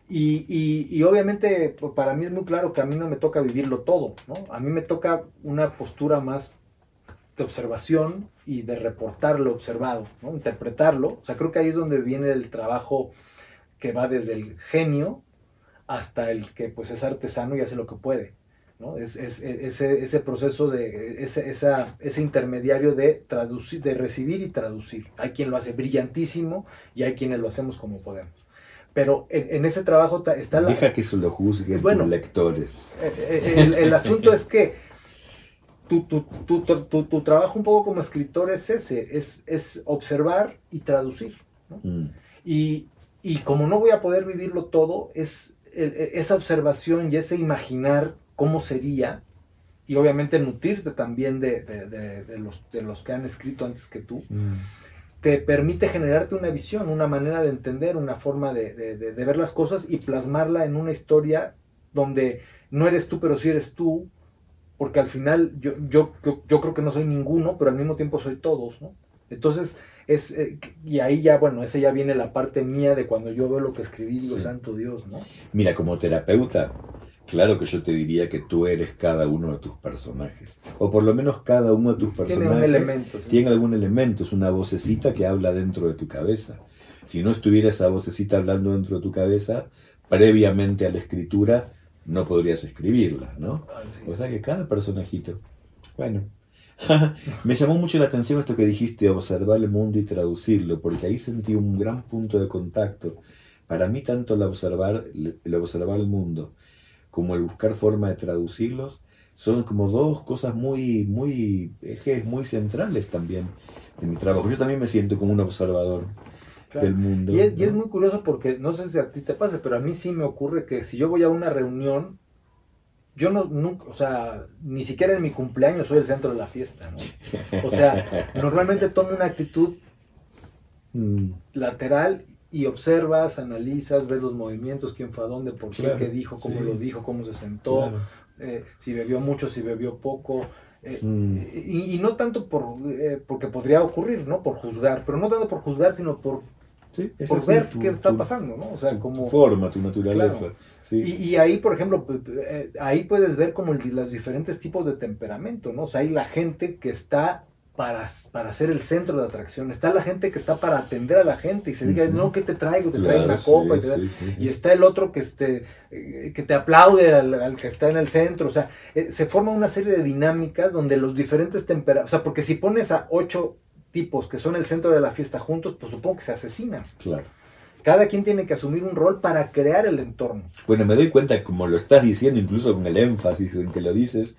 Y, obviamente para mí es muy claro que a mí no me toca vivirlo todo, ¿no? A mí me toca una postura más de observación y de reportar lo observado, ¿no? Interpretarlo. O sea, creo que ahí es donde viene el trabajo que va desde el genio hasta el que pues es artesano y hace lo que puede. Es, ese, proceso de ese, ese intermediario de traducir, de recibir y traducir. Hay quien lo hace brillantísimo y hay quienes lo hacemos como podemos. Pero en, ese trabajo está la... Deja que eso lo juzguen bueno, lectores. Eh, eh, el, asunto es que tu, tu, trabajo un poco como escritor es ese, es, es observar y traducir. Mm. Y, y como no voy a poder vivirlo todo, es esa observación y ese imaginar cómo sería y obviamente nutrirte también de, los, de los que han escrito antes que tú. Mm. te permite generarte una visión, una manera de entender, una forma de, ver las cosas y plasmarla en una historia donde no eres tú, pero sí eres tú, porque al final yo, yo, yo, creo que no soy ninguno, pero al mismo tiempo soy todos, ¿no? Entonces, es, eh, y ahí ya, bueno, ese ya viene la parte mía de cuando yo veo lo que escribí, digo, santo Dios, ¿no? Mira, como terapeuta, claro que yo te diría que tú eres cada uno de tus personajes. O por lo menos cada uno de tus personajes tiene, elemento, tiene algún elemento, es una vocecita que habla dentro de tu cabeza. Si no estuviera esa vocecita hablando dentro de tu cabeza, previamente a la escritura, no podrías escribirla, ¿no? O sea que cada personajito. Bueno, [laughs] me llamó mucho la atención esto que dijiste, observar el mundo y traducirlo, porque ahí sentí un gran punto de contacto. Para mí tanto el observar, el observar el mundo como el buscar forma de traducirlos son como dos cosas muy, muy, ejes muy centrales también en mi trabajo. Yo también me siento como un observador del mundo. Y es, muy curioso porque no sé si a ti te pasa, pero a mí sí me ocurre que si yo voy a una reunión, yo no, nunca, o sea, ni siquiera en mi cumpleaños soy el centro de la fiesta, ¿no? O sea, [laughs] normalmente tomo una actitud mm. lateral y observas, analizas, ves los movimientos, quién fue a dónde, por qué, qué dijo, cómo lo dijo, cómo se sentó, eh, si bebió mucho, si bebió poco. Eh, mm. y, no tanto por eh, porque podría ocurrir, ¿no? Por juzgar, pero no tanto por juzgar, sino por por ver qué está pasando, ¿no? O sea, como... Tu forma, tu naturaleza. Y, ahí, por ejemplo, eh, ahí puedes ver como los diferentes tipos de temperamento, ¿no? O sea, hay la gente que está para, para ser el centro de atracción, está la gente que está para atender a la gente y se diga, no, ¿qué te traigo? Te traigo una copa. y, está el otro que, este, eh, que te aplaude al, que está en el centro. O sea, eh, se forma una serie de dinámicas donde los diferentes temperamentos, o sea, porque si pones a ocho tipos que son el centro de la fiesta juntos, pues supongo que se asesinan. Claro. Cada quien tiene que asumir un rol para crear el entorno. Bueno, me doy cuenta, como lo estás diciendo, incluso con el énfasis en que lo dices,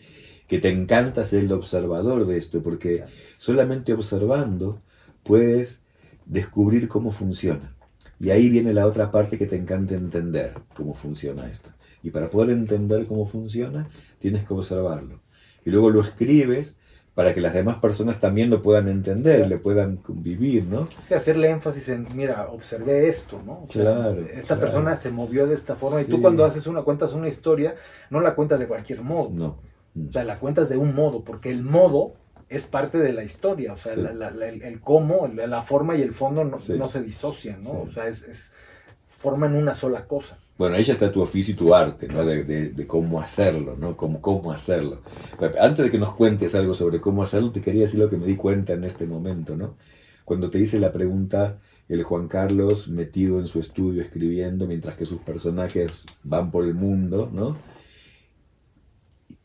que te encanta ser el observador de esto, porque solamente observando puedes descubrir cómo funciona. Y ahí viene la otra parte que te encanta entender cómo funciona esto. Y para poder entender cómo funciona, tienes que observarlo. Y luego lo escribes para que las demás personas también lo puedan entender, le puedan convivir, ¿no? Hacerle énfasis en, mira, observé esto, ¿no? claro. Esta persona se movió de esta forma y tú cuando haces una, cuentas una historia, no la cuentas de cualquier modo. No. O sea, la cuentas de un modo, porque el modo es parte de la historia, o sea, el, cómo, la forma y el fondo no, se disocian, ¿no? O sea, es, es, forman una sola cosa. Bueno, ahí ya está tu oficio y tu arte, ¿no? De, cómo hacerlo, ¿no? Cómo, cómo hacerlo. antes de que nos cuentes algo sobre cómo hacerlo, te quería decir lo que me di cuenta en este momento, ¿no? Cuando te hice la pregunta, el Juan Carlos metido en su estudio escribiendo mientras que sus personajes van por el mundo, ¿no?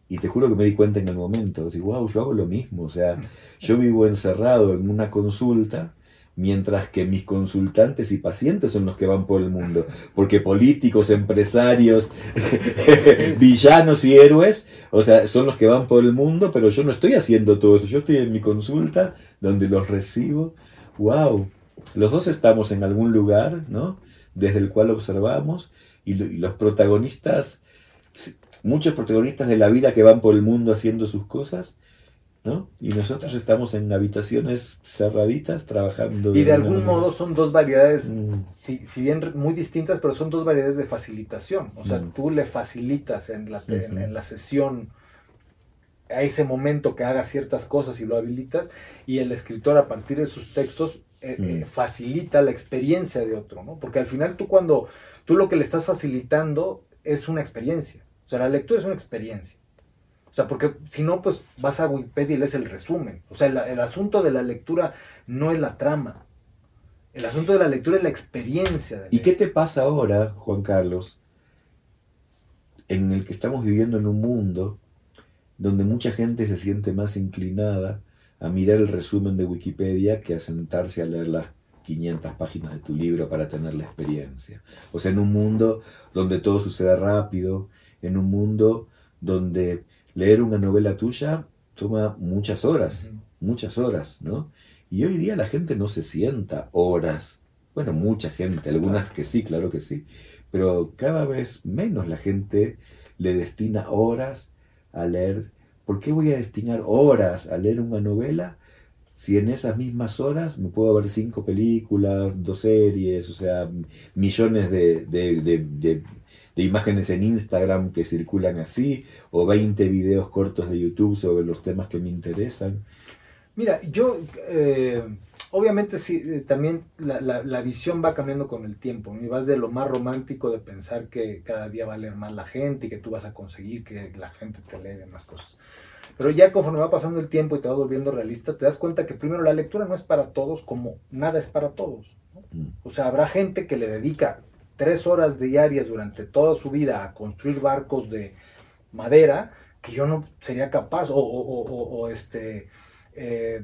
Y te juro que me di cuenta en el momento, digo, wow, yo hago lo mismo, o sea, yo vivo encerrado en una consulta mientras que mis consultantes y pacientes son los que van por el mundo, porque políticos, empresarios, [laughs] villanos y héroes, o sea, son los que van por el mundo, pero yo no estoy haciendo todo eso, yo estoy en mi consulta donde los recibo, wow, los dos estamos en algún lugar, ¿no? Desde el cual observamos y los protagonistas, muchos protagonistas de la vida que van por el mundo haciendo sus cosas, y nosotros estamos en habitaciones cerraditas trabajando. Y de algún modo son dos variedades, mm. si, bien muy distintas, pero son dos variedades de facilitación. O sea, mm. tú le facilitas en la, en, la sesión a ese momento que haga ciertas cosas y lo habilitas, y el escritor a partir de sus textos eh, eh, mm. facilita la experiencia de otro, ¿no? Porque al final tú cuando, tú lo que le estás facilitando es una experiencia. O sea, la lectura es una experiencia. O sea, porque si no, pues vas a Wikipedia y lees el resumen. O sea, el, asunto de la lectura no es la trama. El asunto de la lectura es la experiencia. ¿Y qué te pasa ahora, Juan Carlos, en el que estamos viviendo en un mundo donde mucha gente se siente más inclinada a mirar el resumen de Wikipedia que a sentarse a leer las 500 páginas de tu libro para tener la experiencia? O sea, en un mundo donde todo sucede rápido, en un mundo donde leer una novela tuya toma muchas horas, muchas horas, ¿no? Y hoy día la gente no se sienta horas. Bueno, mucha gente, algunas que sí, claro que sí, pero cada vez menos la gente le destina horas a leer. ¿Por qué voy a destinar horas a leer una novela si en esas mismas horas me puedo ver cinco películas, dos series, o sea, millones de, de, de, de imágenes en Instagram que circulan así, o 20 videos cortos de YouTube sobre los temas que me interesan. Mira, yo, eh, obviamente sí, eh, también la, la, visión va cambiando con el tiempo, y vas de lo más romántico de pensar que cada día va a leer más la gente y que tú vas a conseguir que la gente te lea más cosas. Pero ya conforme va pasando el tiempo y te va volviendo realista, te das cuenta que primero la lectura no es para todos como nada es para todos. Mm. O sea, habrá gente que le dedica tres horas diarias durante toda su vida a construir barcos de madera que yo no sería capaz, o, o, este, eh,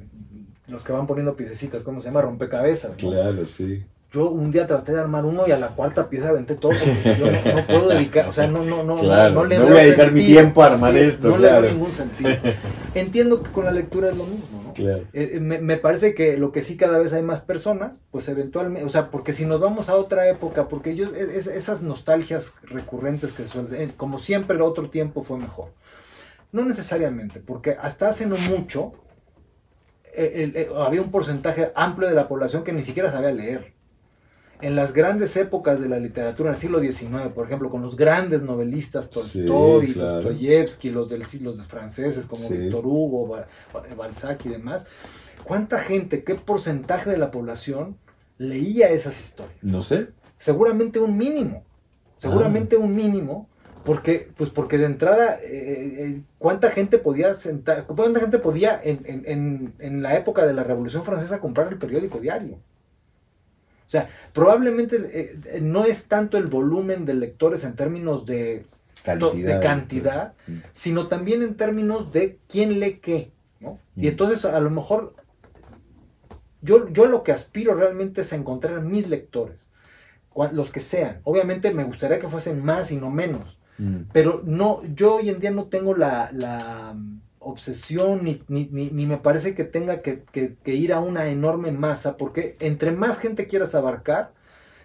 los que van poniendo piececitas, ¿cómo se llama? Rompecabezas. Claro, sí yo un día traté de armar uno y a la cuarta pieza aventé todo porque yo no, puedo dedicar, o sea, no, no, no, no, le no voy a dedicar mi tiempo a armar esto. No le doy ningún sentido. Entiendo que con la lectura es lo mismo, ¿no? Claro. Eh, eh, me, me, parece que lo que sí cada vez hay más personas, pues eventualmente, o sea, porque si nos vamos a otra época, porque yo, es, esas nostalgias recurrentes que suelen, eh, como siempre el otro tiempo fue mejor. No necesariamente, porque hasta hace no mucho había un porcentaje amplio de la población que ni siquiera sabía leer en las grandes épocas de la literatura, en el siglo XIX, por ejemplo, con los grandes novelistas Tolstoy, sí, Dostoyevsky, los, del, los de franceses como Victor Hugo, Balzac y demás, ¿cuánta gente, qué porcentaje de la población leía esas historias? No sé. Seguramente un mínimo, seguramente un mínimo, porque, pues porque de entrada, eh, eh, ¿cuánta gente podía sentar, cuánta gente podía en, en, en la época de la Revolución Francesa comprar el periódico diario? O sea, probablemente eh, no es tanto el volumen de lectores en términos de cantidad, de cantidad mm. sino también en términos de quién lee qué. ¿no? Y mm. entonces a lo mejor yo, yo lo que aspiro realmente es a encontrar mis lectores, los que sean. Obviamente me gustaría que fuesen más y no menos. Mm. Pero no, yo hoy en día no tengo la, la obsesión ni, me parece que tenga que, ir a una enorme masa, porque entre más gente quieras abarcar,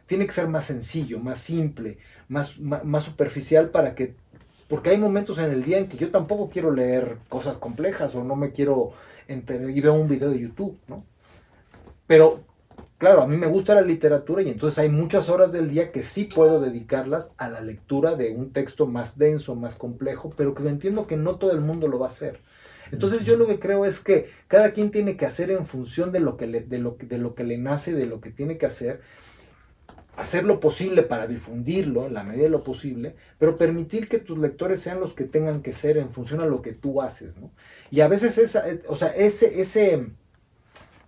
tiene que ser más sencillo, más simple, más, más, superficial para que... Porque hay momentos en el día en que yo tampoco quiero leer cosas complejas o no me quiero enterar y veo un video de YouTube, ¿no? Pero claro, a mí me gusta la literatura y entonces hay muchas horas del día que sí puedo dedicarlas a la lectura de un texto más denso, más complejo, pero que entiendo que no todo el mundo lo va a hacer. Entonces yo lo que creo es que cada quien tiene que hacer en función de lo que le, de lo, de lo que le nace, de lo que tiene que hacer, hacer lo posible para difundirlo en la medida de lo posible, pero permitir que tus lectores sean los que tengan que ser en función a lo que tú haces, ¿no? Y a veces esa, o sea, ese, ese,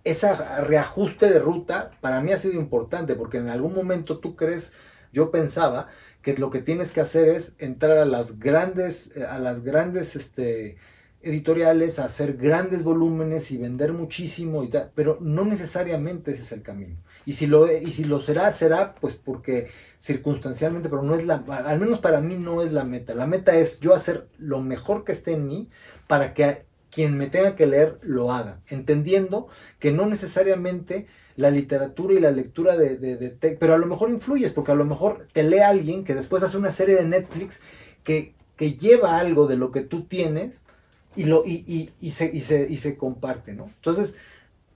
ese reajuste de ruta para mí ha sido importante, porque en algún momento tú crees, yo pensaba que lo que tienes que hacer es entrar a las grandes, a las grandes, este, editoriales a hacer grandes volúmenes y vender muchísimo y tal, pero no necesariamente ese es el camino. Y si lo y si lo será será pues porque circunstancialmente, pero no es la al menos para mí no es la meta. La meta es yo hacer lo mejor que esté en mí para que quien me tenga que leer lo haga, entendiendo que no necesariamente la literatura y la lectura de, de, pero a lo mejor influyes, porque a lo mejor te lee alguien que después hace una serie de Netflix que, que lleva algo de lo que tú tienes y, lo, y, y, se, y, se, y se comparte, ¿no? Entonces,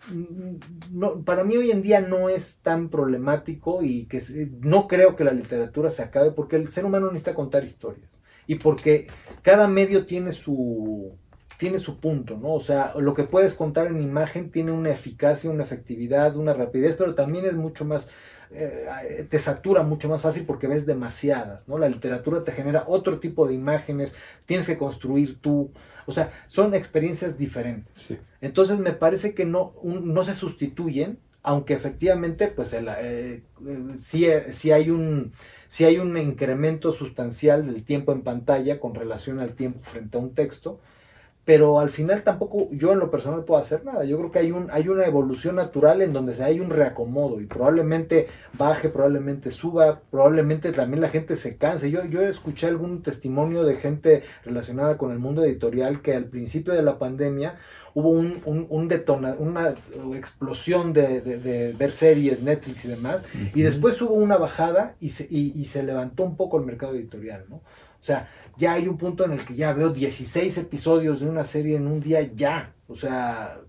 mm, no, para mí hoy en día no es tan problemático y que no creo que la literatura se acabe porque el ser humano necesita contar historias y porque cada medio tiene su tiene su punto, ¿no? O sea, lo que puedes contar en imagen tiene una eficacia, una efectividad, una rapidez, pero también es mucho más eh, te satura mucho más fácil porque ves demasiadas, ¿no? La literatura te genera otro tipo de imágenes, tienes que construir tú, o sea, son experiencias diferentes. Entonces me parece que no, no se sustituyen, aunque efectivamente, pues, el, eh, sí, hay un, sí hay un incremento sustancial del tiempo en pantalla con relación al tiempo frente a un texto, pero al final tampoco yo en lo personal puedo hacer nada. Yo creo que hay, un, hay una evolución natural en donde hay un reacomodo y probablemente baje, probablemente suba, probablemente también la gente se canse. Yo, yo escuché algún testimonio de gente relacionada con el mundo editorial que al principio de la pandemia hubo un, un, una explosión de, ver series, Netflix y demás, y después hubo una bajada y se, y, y se levantó un poco el mercado editorial, ¿no? O sea, ya hay un punto en el que ya veo 16 episodios de una serie en un día ya. O sea,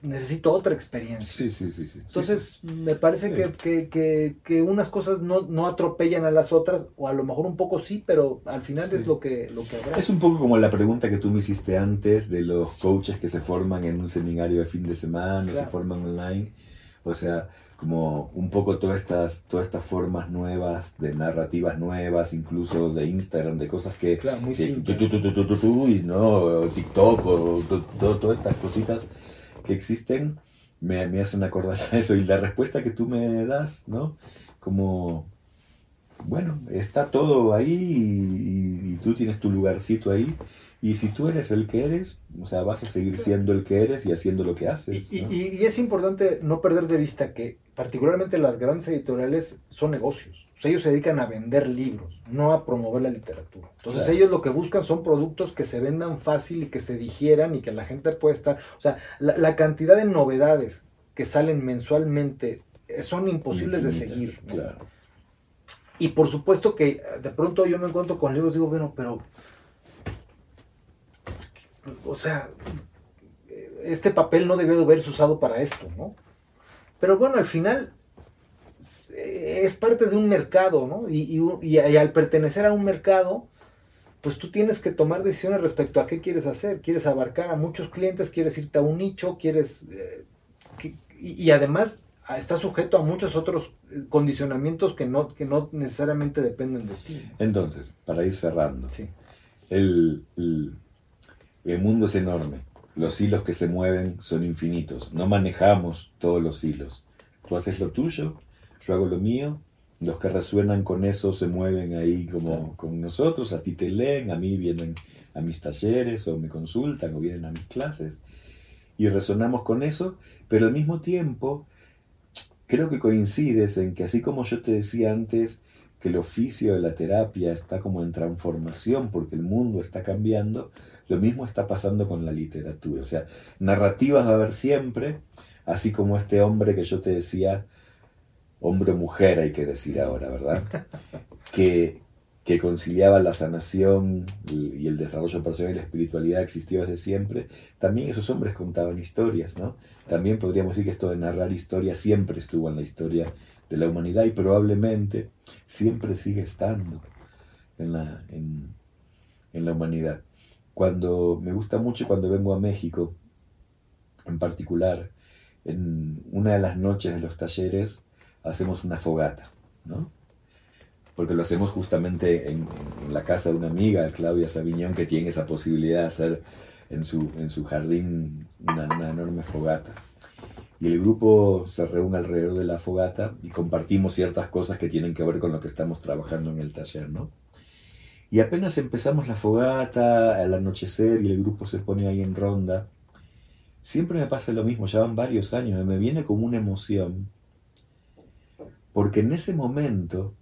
necesito otra experiencia. Sí, sí, sí. sí. Entonces, me parece que, que, que, unas cosas no, no, atropellan a las otras, o a lo mejor un poco sí, pero al final es lo que, lo que habrá. Es un poco como la pregunta que tú me hiciste antes de los coaches que se forman en un seminario de fin de semana, o se forman online. O sea, como un poco todas estas, todas estas formas nuevas, de narrativas nuevas, incluso de Instagram, de cosas que... Claro, muy y no, TikTok o todas estas cositas que existen me, hacen acordar a eso. Y la respuesta que tú me das, ¿no? Como, bueno, está todo ahí y, y tú tienes tu lugarcito ahí y si tú eres el que eres, o sea, vas a seguir siendo el que eres y haciendo lo que haces. Y, es importante no perder de vista que particularmente las grandes editoriales son negocios. O sea, ellos se dedican a vender libros, no a promover la literatura. Entonces ellos lo que buscan son productos que se vendan fácil y que se digieran y que la gente pueda estar... O sea, la, cantidad de novedades que salen mensualmente eh, son imposibles de seguir. Claro. Y por supuesto que de pronto yo me encuentro con libros y digo, bueno, pero o sea, este papel no debió de haberse usado para esto, ¿no? Pero bueno, al final es parte de un mercado, ¿no? Y, al pertenecer a un mercado, pues tú tienes que tomar decisiones respecto a qué quieres hacer. ¿Quieres abarcar a muchos clientes? ¿Quieres irte a un nicho? ¿Quieres...? Eh, y, además está sujeto a muchos otros eh, condicionamientos que no, que no necesariamente dependen de ti. Entonces, para ir cerrando, sí. el el mundo es enorme. Los hilos que se mueven son infinitos. No manejamos todos los hilos. Tú haces lo tuyo, yo hago lo mío. Los que resuenan con eso se mueven ahí como con nosotros. A ti te leen, a mí vienen a mis talleres o me consultan o vienen a mis clases. Y resonamos con eso, pero al mismo tiempo creo que coincides en que así como yo te decía antes, que el oficio de la terapia está como en transformación porque el mundo está cambiando, lo mismo está pasando con la literatura. O sea, narrativas va a haber siempre, así como este hombre que yo te decía, hombre o mujer hay que decir ahora, ¿verdad? [laughs] Que, que conciliaba la sanación y el desarrollo personal y la espiritualidad existió desde siempre, también esos hombres contaban historias, ¿no? También podríamos decir que esto de narrar historias siempre estuvo en la historia de la humanidad y probablemente siempre sigue estando en la, en, en la humanidad cuando me gusta mucho cuando vengo a México, en particular, en una de las noches de los talleres hacemos una fogata, ¿no? Porque lo hacemos justamente en, la casa de una amiga, Claudia Sabiñón, que tiene esa posibilidad de hacer en su, en su jardín una, una enorme fogata. Y el grupo se reúne alrededor de la fogata y compartimos ciertas cosas que tienen que ver con lo que estamos trabajando en el taller, ¿no? Y apenas empezamos la fogata al anochecer y el grupo se pone ahí en ronda, siempre me pasa lo mismo, ya van varios años, me viene como una emoción, porque en ese momento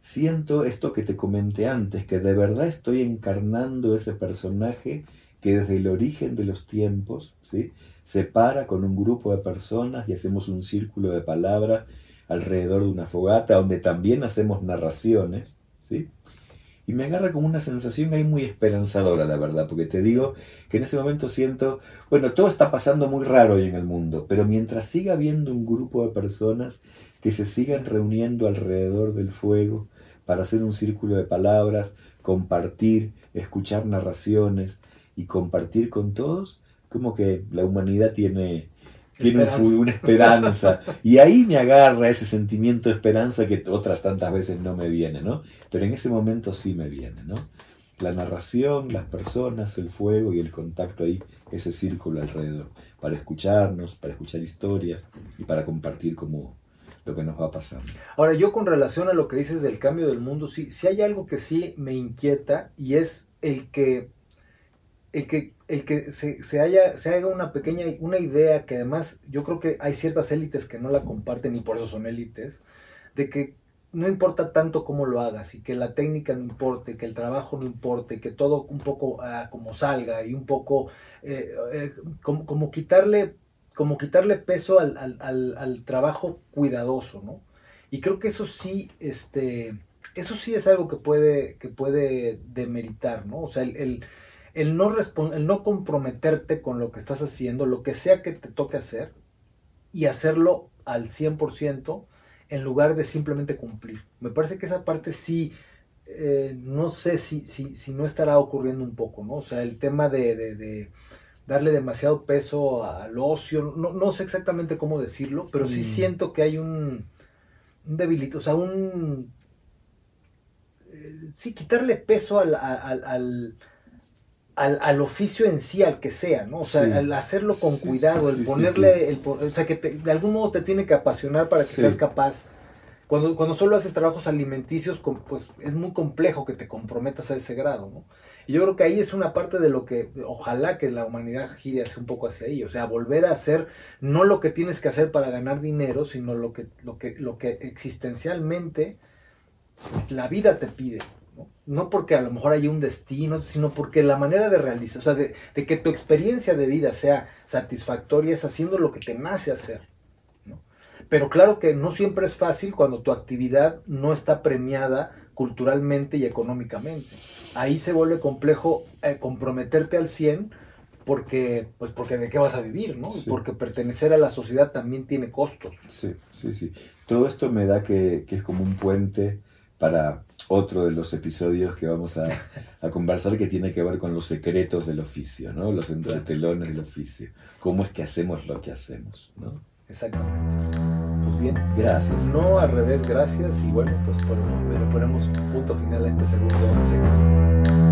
siento esto que te comenté antes, que de verdad estoy encarnando ese personaje que desde el origen de los tiempos ¿sí? se para con un grupo de personas y hacemos un círculo de palabras alrededor de una fogata donde también hacemos narraciones. ¿sí? Y me agarra como una sensación ahí muy esperanzadora, la verdad, porque te digo que en ese momento siento, bueno, todo está pasando muy raro hoy en el mundo, pero mientras siga habiendo un grupo de personas que se sigan reuniendo alrededor del fuego para hacer un círculo de palabras, compartir, escuchar narraciones y compartir con todos, como que la humanidad tiene tiene una esperanza. Y ahí me agarra ese sentimiento de esperanza que otras tantas veces no me viene, ¿no? Pero en ese momento sí me viene, ¿no? La narración, las personas, el fuego y el contacto ahí, ese círculo alrededor, para escucharnos, para escuchar historias y para compartir como lo que nos va pasando. Ahora, yo con relación a lo que dices del cambio del mundo, sí, sí hay algo que sí me inquieta y es el que el que, el que se, haya, se haga una pequeña, una idea que además yo creo que hay ciertas élites que no la comparten y por eso son élites, de que no importa tanto cómo lo hagas y que la técnica no importe, que el trabajo no importe, que todo un poco ah, como salga y un poco eh, eh, como, quitarle, como quitarle peso al, trabajo cuidadoso, ¿no? Y creo que eso sí, este, eso sí es algo que puede, que puede demeritar, ¿no? O sea, el no, el no comprometerte con lo que estás haciendo, lo que sea que te toque hacer, y hacerlo al 100% en lugar de simplemente cumplir. Me parece que esa parte sí, eh, no sé si, si, si, no estará ocurriendo un poco, ¿no? O sea, el tema de, darle demasiado peso al ocio, no, no, sé exactamente cómo decirlo, pero sí mm. siento que hay un, un debilito, o sea, un... Eh, sí, quitarle peso al, al al, oficio en sí, al que sea, ¿no? O sea, al hacerlo con cuidado, el ponerle, el, o sea, que de algún modo te tiene que apasionar para que seas capaz. Cuando, cuando solo haces trabajos alimenticios, pues es muy complejo que te comprometas a ese grado, ¿no? Y yo creo que ahí es una parte de lo que, ojalá que la humanidad gire hacia un poco hacia ahí, o sea, volver a hacer no lo que tienes que hacer para ganar dinero, sino lo que, lo que, lo que existencialmente la vida te pide. ¿No? porque a lo mejor haya un destino, sino porque la manera de realizar, o sea, de, que tu experiencia de vida sea satisfactoria es haciendo lo que te nace hacer. Pero claro que no siempre es fácil cuando tu actividad no está premiada culturalmente y económicamente. Ahí se vuelve complejo eh, comprometerte al 100 porque, pues porque de qué vas a vivir, ¿no? Porque pertenecer a la sociedad también tiene costos. Sí, sí, sí. Todo esto me da que, que es como un puente para otro de los episodios que vamos a, conversar que tiene que ver con los secretos del oficio, ¿no? Los entretelones del oficio. Cómo es que hacemos lo que hacemos, ¿no? Exactamente. Pues bien. Gracias. No, al revés, gracias. Y bueno, pues ponemos, ponemos punto final a este segundo segmento.